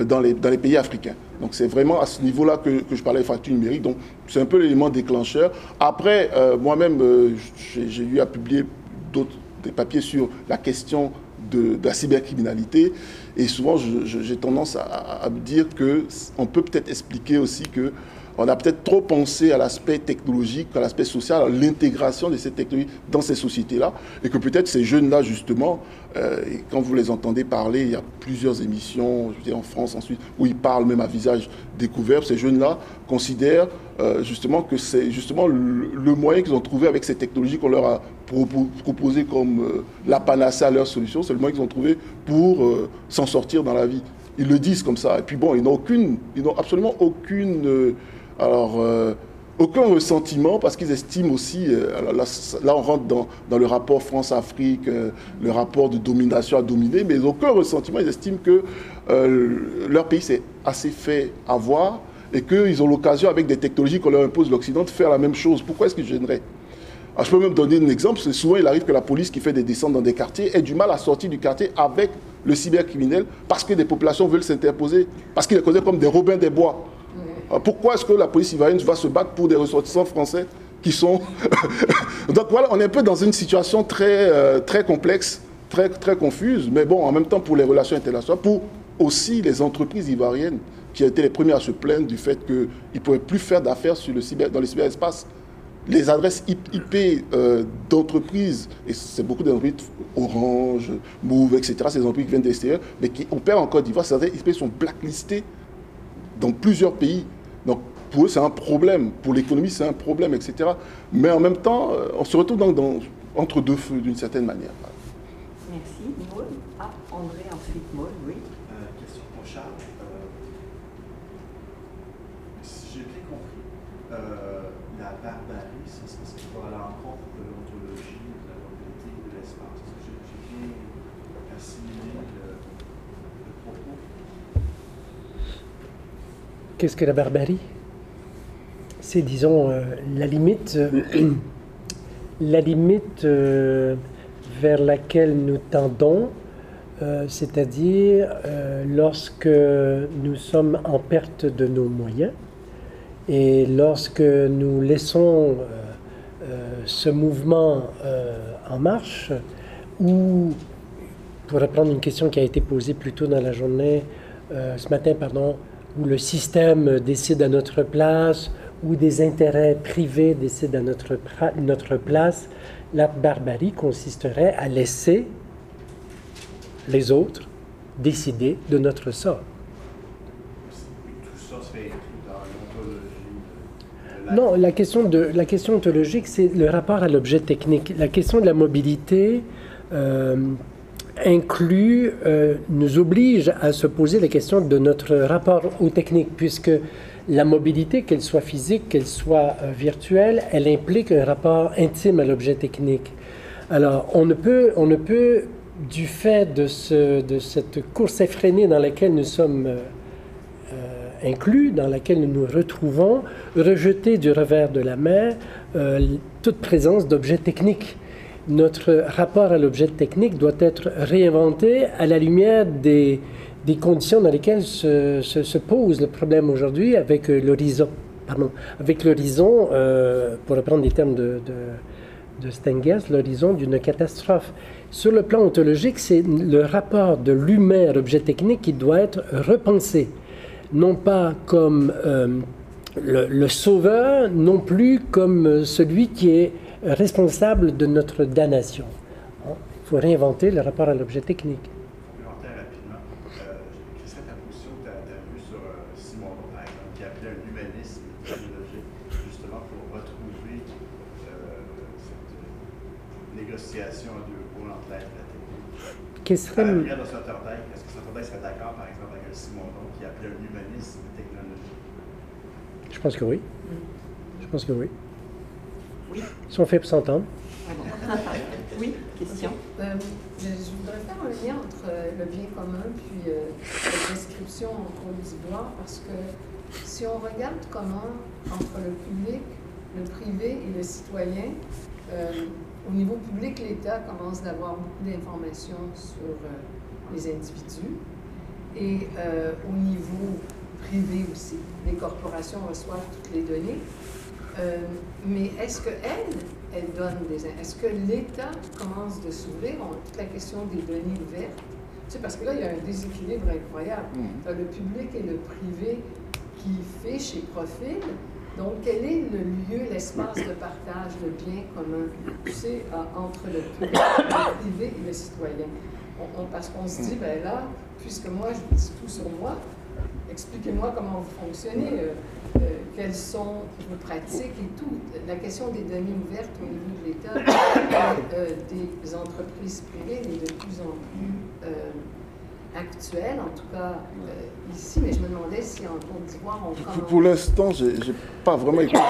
dans, les, dans les pays africains. Donc c'est vraiment à ce niveau-là que, je parlais de fracture numérique. Donc c'est un peu l'élément déclencheur. Après, euh, moi-même, euh, j'ai eu à publier d'autres des papiers sur la question de, la cybercriminalité. Et souvent, j'ai tendance à, à, me dire qu'on peut peut-être expliquer aussi que on a peut-être trop pensé à l'aspect technologique, à l'aspect social, à l'intégration de ces technologies dans ces sociétés-là, et que peut-être ces jeunes-là, justement, euh, quand vous les entendez parler, il y a plusieurs émissions, je veux en France ensuite, où ils parlent même à visage découvert, ces jeunes-là considèrent euh, justement que c'est justement le, moyen qu'ils ont trouvé avec ces technologies qu'on leur a proposé comme euh, la panacée à leur solution, c'est le moyen qu'ils ont trouvé pour s'en sortir dans la vie. Ils le disent comme ça. Et puis bon, ils n'ont aucune, ils n'ont absolument aucune alors, euh, aucun ressentiment parce qu'ils estiment aussi, euh, là, on rentre dans, le rapport France-Afrique, euh, le rapport de domination à dominer, mais aucun ressentiment, ils estiment que leur pays s'est assez fait avoir et qu'ils ont l'occasion, avec des technologies qu'on leur impose l'Occident, de faire la même chose. Pourquoi est-ce qu'ils gêneraient? Je peux même donner un exemple, souvent il arrive que la police qui fait des descentes dans des quartiers ait du mal à sortir du quartier avec le cybercriminel parce que des populations veulent s'interposer, parce qu'ils les connaissent comme des robins des bois. Euh, pourquoi est-ce que la police ivoirienne va se battre pour des ressortissants français qui sont... Donc voilà, on est un peu dans une situation très, euh, très complexe, très, très confuse, mais bon, en même temps pour les relations internationales, pour aussi les entreprises ivoiriennes qui étaient les premières à se plaindre du fait qu'ils ne pouvaient plus faire d'affaires le dans le cyberespace. Les adresses IP euh, d'entreprises, et c'est beaucoup d'entreprises, Orange, Move, etc., ces entreprises qui viennent de l'extérieur, mais qui opèrent en Côte d'Ivoire, ces adresses IP sont blacklistées dans plusieurs pays. Donc pour eux, c'est un problème. Pour l'économie, c'est un problème, etc. Mais en même temps, euh, on se retrouve entre deux feux d'une certaine manière. Merci. Maud Ah, André, ensuite Maud, oui. Euh, question pour Charles. Euh, si j'ai bien compris, la barbarie, c'est ce qui va à l'encontre de l'ontologie, de la mobilité de l'espace. Est-ce que j'ai bien assimilé le, le propos Qu'est-ce que la barbarie? C'est, disons, euh, la limite, euh, la limite euh, vers laquelle nous tendons, c'est-à-dire lorsque nous sommes en perte de nos moyens et lorsque nous laissons ce mouvement en marche, ou, pour reprendre une question qui a été posée plus tôt dans la journée, ce matin, pardon, où le système décide à notre place, où des intérêts privés décident à notre, notre place, la barbarie consisterait à laisser les autres décider de notre sort. Tout ça dans l'ontologie Non, la question, de, la question ontologique, c'est le rapport à l'objet technique. La question de la mobilité, euh, inclut, euh, nous oblige à se poser la question de notre rapport aux techniques, puisque la mobilité, qu'elle soit physique, qu'elle soit euh, virtuelle, elle implique un rapport intime à l'objet technique. Alors, on ne peut, on ne peut du fait de, ce, de cette course effrénée dans laquelle nous sommes euh, inclus, dans laquelle nous nous retrouvons, rejeter du revers de la main toute présence d'objets techniques notre rapport à l'objet technique doit être réinventé à la lumière des, des conditions dans lesquelles se, se, pose le problème aujourd'hui avec euh, l'horizon. Pardon, avec l'horizon, euh, pour reprendre les termes de, de, Stengers, l'horizon d'une catastrophe. Sur le plan ontologique, c'est le rapport de l'humain à l'objet technique qui doit être repensé, non pas comme euh, le, sauveur, non plus comme celui qui est responsable de notre damnation. Il faut réinventer le rapport à l'objet technique. rapidement, euh, quelle serait ta position que tu as, vue sur euh, un euh. Qu'est-ce serait... Est-ce que Sloterdijk serait d'accord, par exemple, avec Simondon qui appelait un humanisme technologique? Je pense que oui. Je pense que oui. Oui. Si on fait pour s'entendre. oui, question. Euh, je, voudrais faire un lien entre euh, le bien commun puis euh, la description d'Ivoire parce que si on regarde comment entre le public, le privé et le citoyen, au niveau public, l'État commence d'avoir beaucoup d'informations sur les individus et au niveau privé aussi, les corporations reçoivent toutes les données. Mais est-ce qu'elles, elle donne des... Est-ce que l'État commence de s'ouvrir? Toute la question des données ouvertes. Tu sais, parce que là, il y a un déséquilibre incroyable. Mm. le public et le privé qui fichent et profilent. Donc, quel est le lieu, l'espace de partage, le bien commun, tu sais, entre le public, le privé et le citoyen? parce qu'on se dit, ben là, puisque moi, je dis tout sur moi, expliquez-moi comment vous fonctionnez. Euh, euh, quelles sont vos pratiques et tout. La question des données ouvertes au niveau de l'État et euh, des entreprises privées est de plus en plus actuelle, en tout cas ici, mais je me demandais si en Côte d'Ivoire on Pour l'instant, je n'ai pas vraiment écouté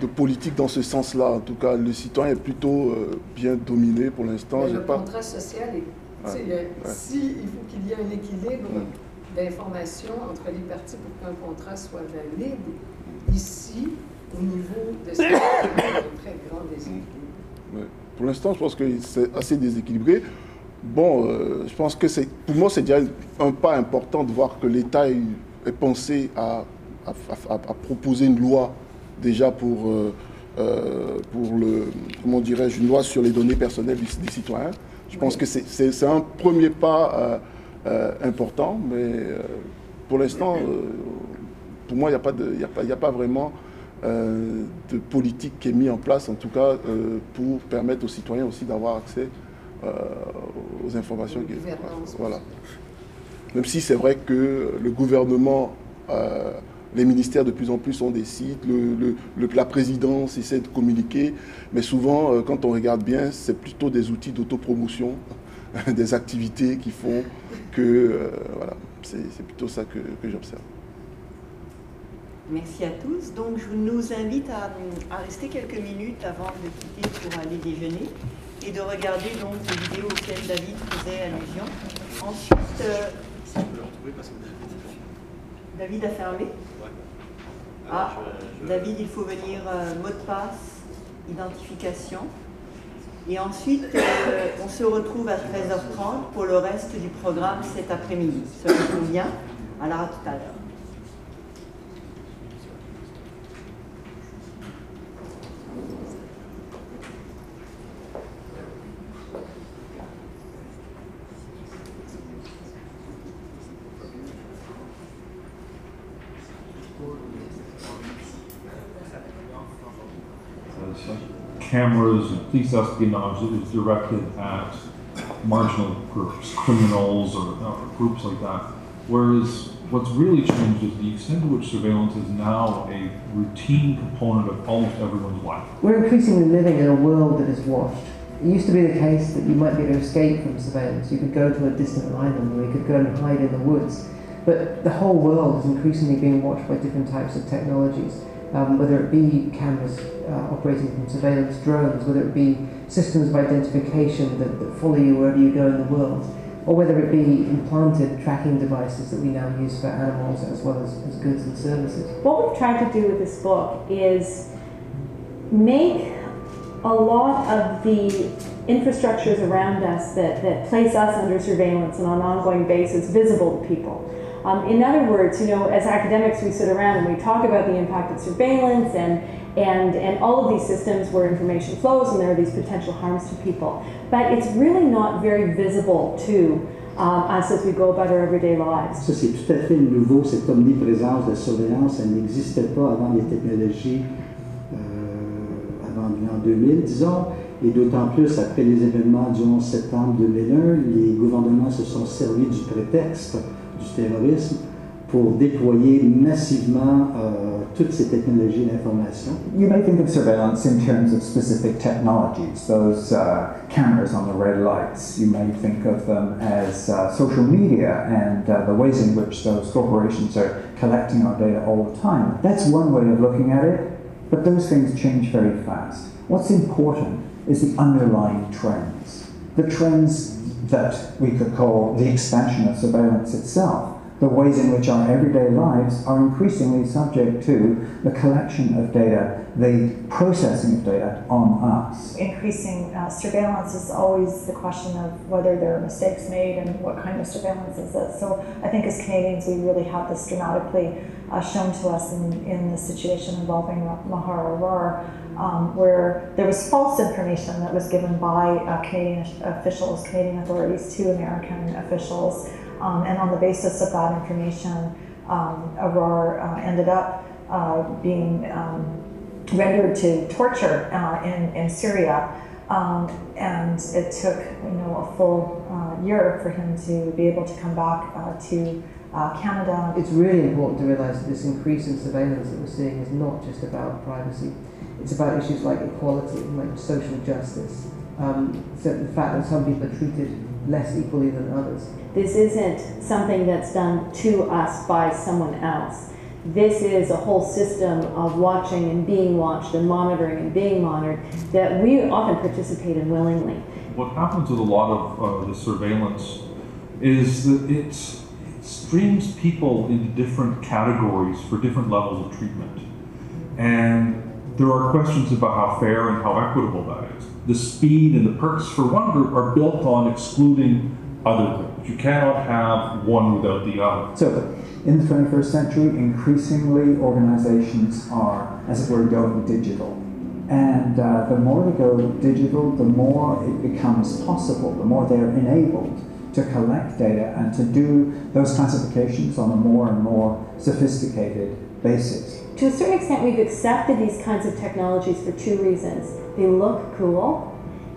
de, politique dans ce sens-là. En tout cas, le citoyen est plutôt bien dominé pour l'instant. Le contrat social est. Si il faut qu'il y ait un équilibre, d'information entre les parties pour qu'un contrat soit valide. Ici, au niveau de ce un très grand déséquilibre. Pour l'instant, je pense que c'est assez déséquilibré. Bon, euh, je pense que c'est, pour moi, c'est déjà un pas important de voir que l'État est, pensé à, à, proposer une loi déjà pour, euh, euh, pour le, comment dirais-je, une loi sur les données personnelles des, citoyens. Je pense que c'est, un premier pas euh, important, mais euh, pour l'instant, euh, pour moi, il n'y a, pas de, a, pas, a pas vraiment de politique qui est mise en place, en tout cas pour permettre aux citoyens aussi d'avoir accès aux informations. voilà. Même si c'est vrai que le gouvernement les ministères de plus en plus ont des sites, le, la présidence essaie de communiquer, mais souvent, quand on regarde bien, c'est plutôt des outils d'autopromotion, des activités qui font que euh, voilà, c'est plutôt ça que, j'observe. Merci à tous. Donc je nous invite à, rester quelques minutes avant de quitter pour aller déjeuner et de regarder donc les vidéos auxquelles David faisait allusion. Ensuite, euh, David a fermé. Ah, David, il faut venir euh, mot de passe, identification. Et ensuite, euh, on se retrouve à 13h30 pour le reste du programme cet après-midi. Vous convient Alors à tout à l'heure. Police espionage is directed at marginal groups, criminals or uh, groups like that. Whereas what's really changed is the extent to which surveillance is now a routine component of almost everyone's life. We're increasingly living in a world that is watched. It used to be the case that you might be able to escape from surveillance. You could go to a distant island or you could go and hide in the woods. But the whole world is increasingly being watched by different types of technologies um, whether it be cameras uh, operating from surveillance drones, whether it be systems of identification that, that follow you wherever you go in the world, or whether it be implanted tracking devices that we now use for animals as well as, as goods and services. What we've tried to do with this book is make a lot of the infrastructures around us that, that place us under surveillance and on an ongoing basis visible to people. Um, in other words, you know, as academics, we sit around and we talk about the impact of surveillance and, and, and all of these systems where information flows and there are these potential harms to people. But it's really not very visible to um, us as we go about our everyday lives. Ça, c'est tout à fait nouveau, cette omniprésence de surveillance. Ça n'existait pas avant les technologies, euh, avant l'an 2000, disons. Et d'autant plus après les événements du 11 septembre 2001, les gouvernements se sont servis du prétexte du terrorisme pour déployer massivement euh, toutes ces technologies d'information. You may think of surveillance in terms of specific technologies, those uh, cameras on the red lights. You may think of them as uh, social media and uh, the ways in which those corporations are collecting our data all the time. That's one way of looking at it, but those things change very fast. What's important is the underlying trends. The trends that we could call the expansion of surveillance itself the ways in which our everyday lives are increasingly subject to the collection of data, the processing of data on us. Increasing uh, surveillance is always the question of whether there are mistakes made and what kind of surveillance is it. So I think as Canadians, we really have this dramatically uh, shown to us in, in the situation involving Mahara Aurora. Um, where there was false information that was given by uh, Canadian officials, Canadian authorities to American officials um, and on the basis of that information, um, Aurora uh, ended up uh, being um, rendered to torture uh, in, in Syria. Um, and it took you know a full uh, year for him to be able to come back uh, to uh, Canada. It's really important to realise that this increase in surveillance that we're seeing is not just about privacy. It's about issues like equality, like social justice. Um, so the fact that some people are treated less equally than others. This isn't something that's done to us by someone else. This is a whole system of watching and being watched and monitoring and being monitored that we often participate in willingly. What happens with a lot of uh, the surveillance is that it streams people into different categories for different levels of treatment. And there are questions about how fair and how equitable that is. The speed and the perks for one group are built on excluding other groups. You cannot have one without the other. So, in the 21st century, increasingly organizations are, as it were, going digital. And uh, the more they go digital, the more it becomes possible, the more they're enabled to collect data and to do those classifications on a more and more sophisticated basis. To a certain extent, we've accepted these kinds of technologies for two reasons. They look cool,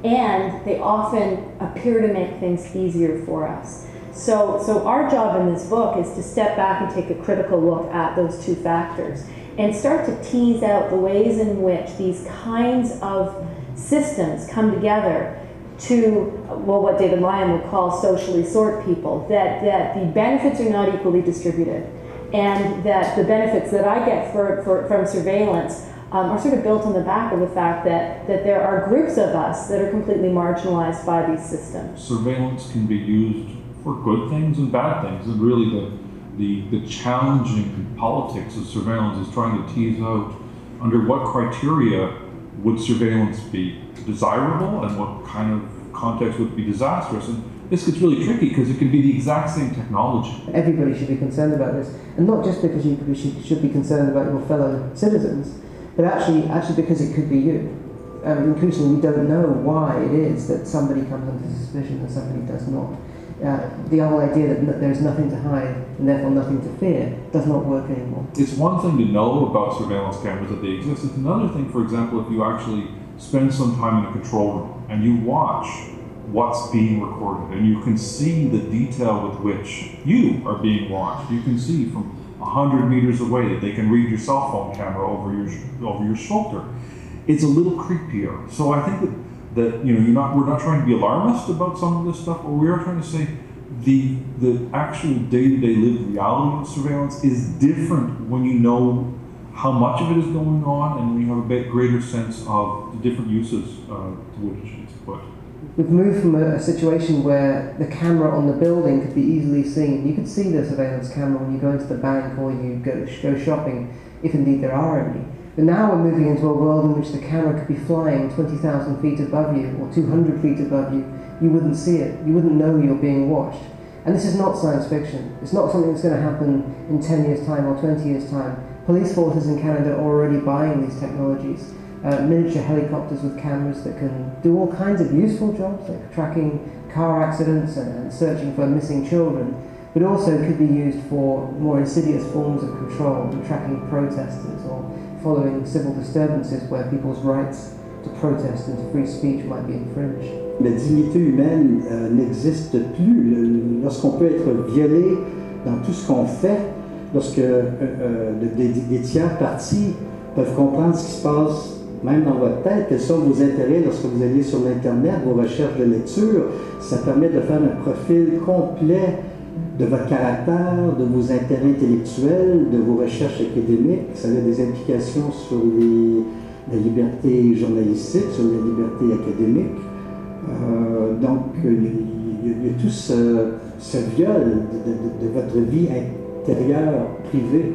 and they often appear to make things easier for us. So, so our job in this book is to step back and take a critical look at those two factors and start to tease out the ways in which these kinds of systems come together to well what David Lyon would call socially sort people that that the benefits are not equally distributed and that the benefits that I get for, for from surveillance um, are sort of built on the back of the fact that, that there are groups of us that are completely marginalized by these systems. Surveillance can be used for good things and bad things, and really the, the, the challenging politics of surveillance is trying to tease out under what criteria would surveillance be desirable and what kind of context would be disastrous. And this gets really tricky because it can be the exact same technology. Everybody should be concerned about this, and not just because you should be concerned about your fellow citizens, but actually, actually because it could be you. Um, increasingly, we don't know why it is that somebody comes under suspicion and somebody does not. Uh, the whole idea that there's nothing to hide and therefore nothing to fear does not work anymore. It's one thing to know about surveillance cameras that they exist. It's another thing, for example, if you actually spend some time in a control room and you watch what's being recorded and you can see the detail with which you are being watched. You can see from 100 meters away that they can read your cell phone camera over your over your shoulder. It's a little creepier. So I think that that you know you're not we're not trying to be alarmist about some of this stuff, but we are trying to say the the actual day-to-day lived reality of surveillance is different when you know how much of it is going on and when you have a bit greater sense of the different uses uh, to which it's put. We've moved from a, a, situation where the camera on the building could be easily seen. You could see the surveillance camera when you go into the bank or you go, go shopping, if indeed there are any. But now we're moving into a world in which the camera could be flying 20,000 feet above you or 200 feet above you. You wouldn't see it. You wouldn't know you're being watched. And this is not science fiction. It's not something that's going to happen in 10 years' time or 20 years' time. Police forces in Canada are already buying these technologies uh, miniature helicopters with cameras that can do all kinds of useful jobs, like tracking car accidents and, searching for missing children, but also could be used for more insidious forms of control, tracking protesters or following civil disturbances where people's rights to protest and to free speech might be infringed. La dignité humaine euh, n'existe plus lorsqu'on peut être violé dans tout ce qu'on fait lorsque euh, euh, des, tiers parties peuvent comprendre ce qui se passe même dans votre tête, quels sont vos intérêts lorsque vous allez sur l'Internet, vos recherches de lecture? Ça permet de faire un profil complet de votre caractère, de vos intérêts intellectuels, de vos recherches académiques. Ça a des implications sur la liberté journalistique, sur la liberté académique. Euh, donc, il y, a, tout ce, viol de, votre vie intérieure, privée,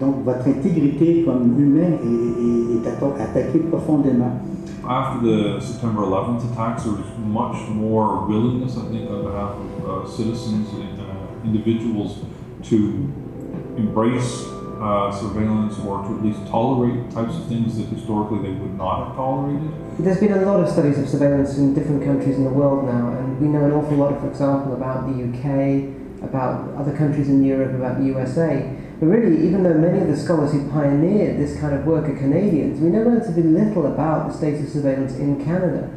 donc votre intégrité comme humain est, est, est attaquée profondément. After the September 11th attacks, there was much more willingness, I think, on behalf of uh, citizens and uh, individuals to embrace uh, surveillance or to at least tolerate types of things that historically they would not have tolerated. There's been a lot of studies of surveillance in different countries in the world now, and we know an awful lot, for example, about the UK, about other countries in Europe, about the USA. But really, even though many of the scholars who pioneered this kind of work are Canadians, we know relatively little about the state of surveillance in Canada.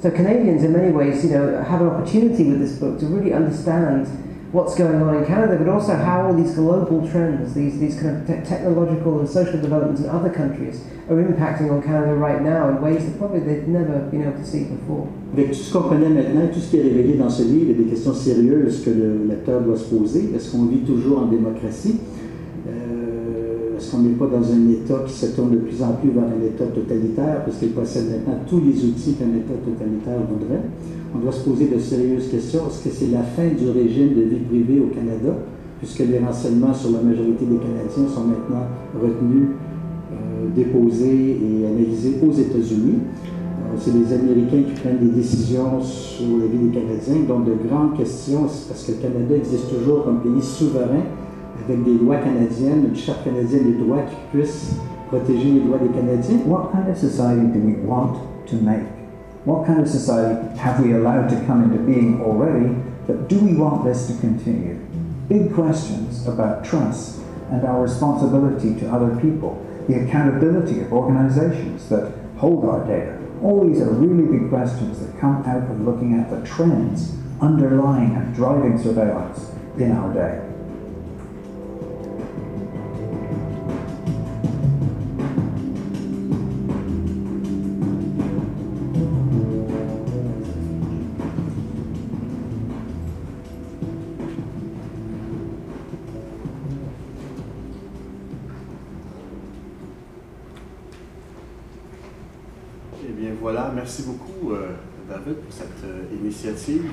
So Canadians, in many ways, you know, have an opportunity with this book to really understand what's going on in Canada, but also how all these global trends, these, these kind of te technological and social developments in other countries are impacting on Canada right now in ways that probably they've never been able to see before. Avec tout ce qu'on connaît maintenant, tout ce qui est révélé dans ce livre, des questions sérieuses que le lecteur doit se poser. Est-ce qu'on vit toujours en démocratie? Est-ce qu'on n'est pas dans un État qui se tourne de plus en plus vers un État totalitaire, parce qu'il possède maintenant tous les outils qu'un État totalitaire voudrait? On doit se poser de sérieuses questions. Est-ce que c'est la fin du régime de vie privée au Canada, puisque les renseignements sur la majorité des Canadiens sont maintenant retenus, euh, déposés et analysés aux États-Unis? Euh, c'est les Américains qui prennent des décisions sur la vie des Canadiens. Donc, de grandes questions, parce que le Canada existe toujours comme pays souverain, avec des lois canadiennes, une charte canadienne des droits qui puisse protéger les droits des Canadiens. What kind of society do we want to make? What kind of society have we allowed to come into being already? But do we want this to continue? Big questions about trust and our responsibility to other people, the accountability of organizations that hold our data. All these are really big questions that come out of looking at the trends underlying and driving surveillance in our day. David pour cette euh, initiative.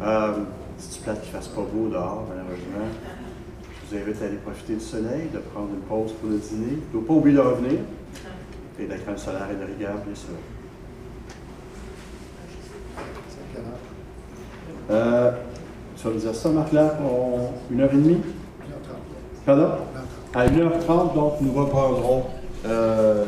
Euh, c'est plate qu'il ne fasse pas beau dehors, malheureusement. Je vous invite à aller profiter du soleil, de prendre une pause pour le dîner. Il ne faut pas oublier de revenir. Et la crème solaire et de rigueur, bien sûr. Euh, tu vas me dire ça, Marc-Là, pour une heure et demie? Pardon? À 1h30, donc nous reprendrons euh,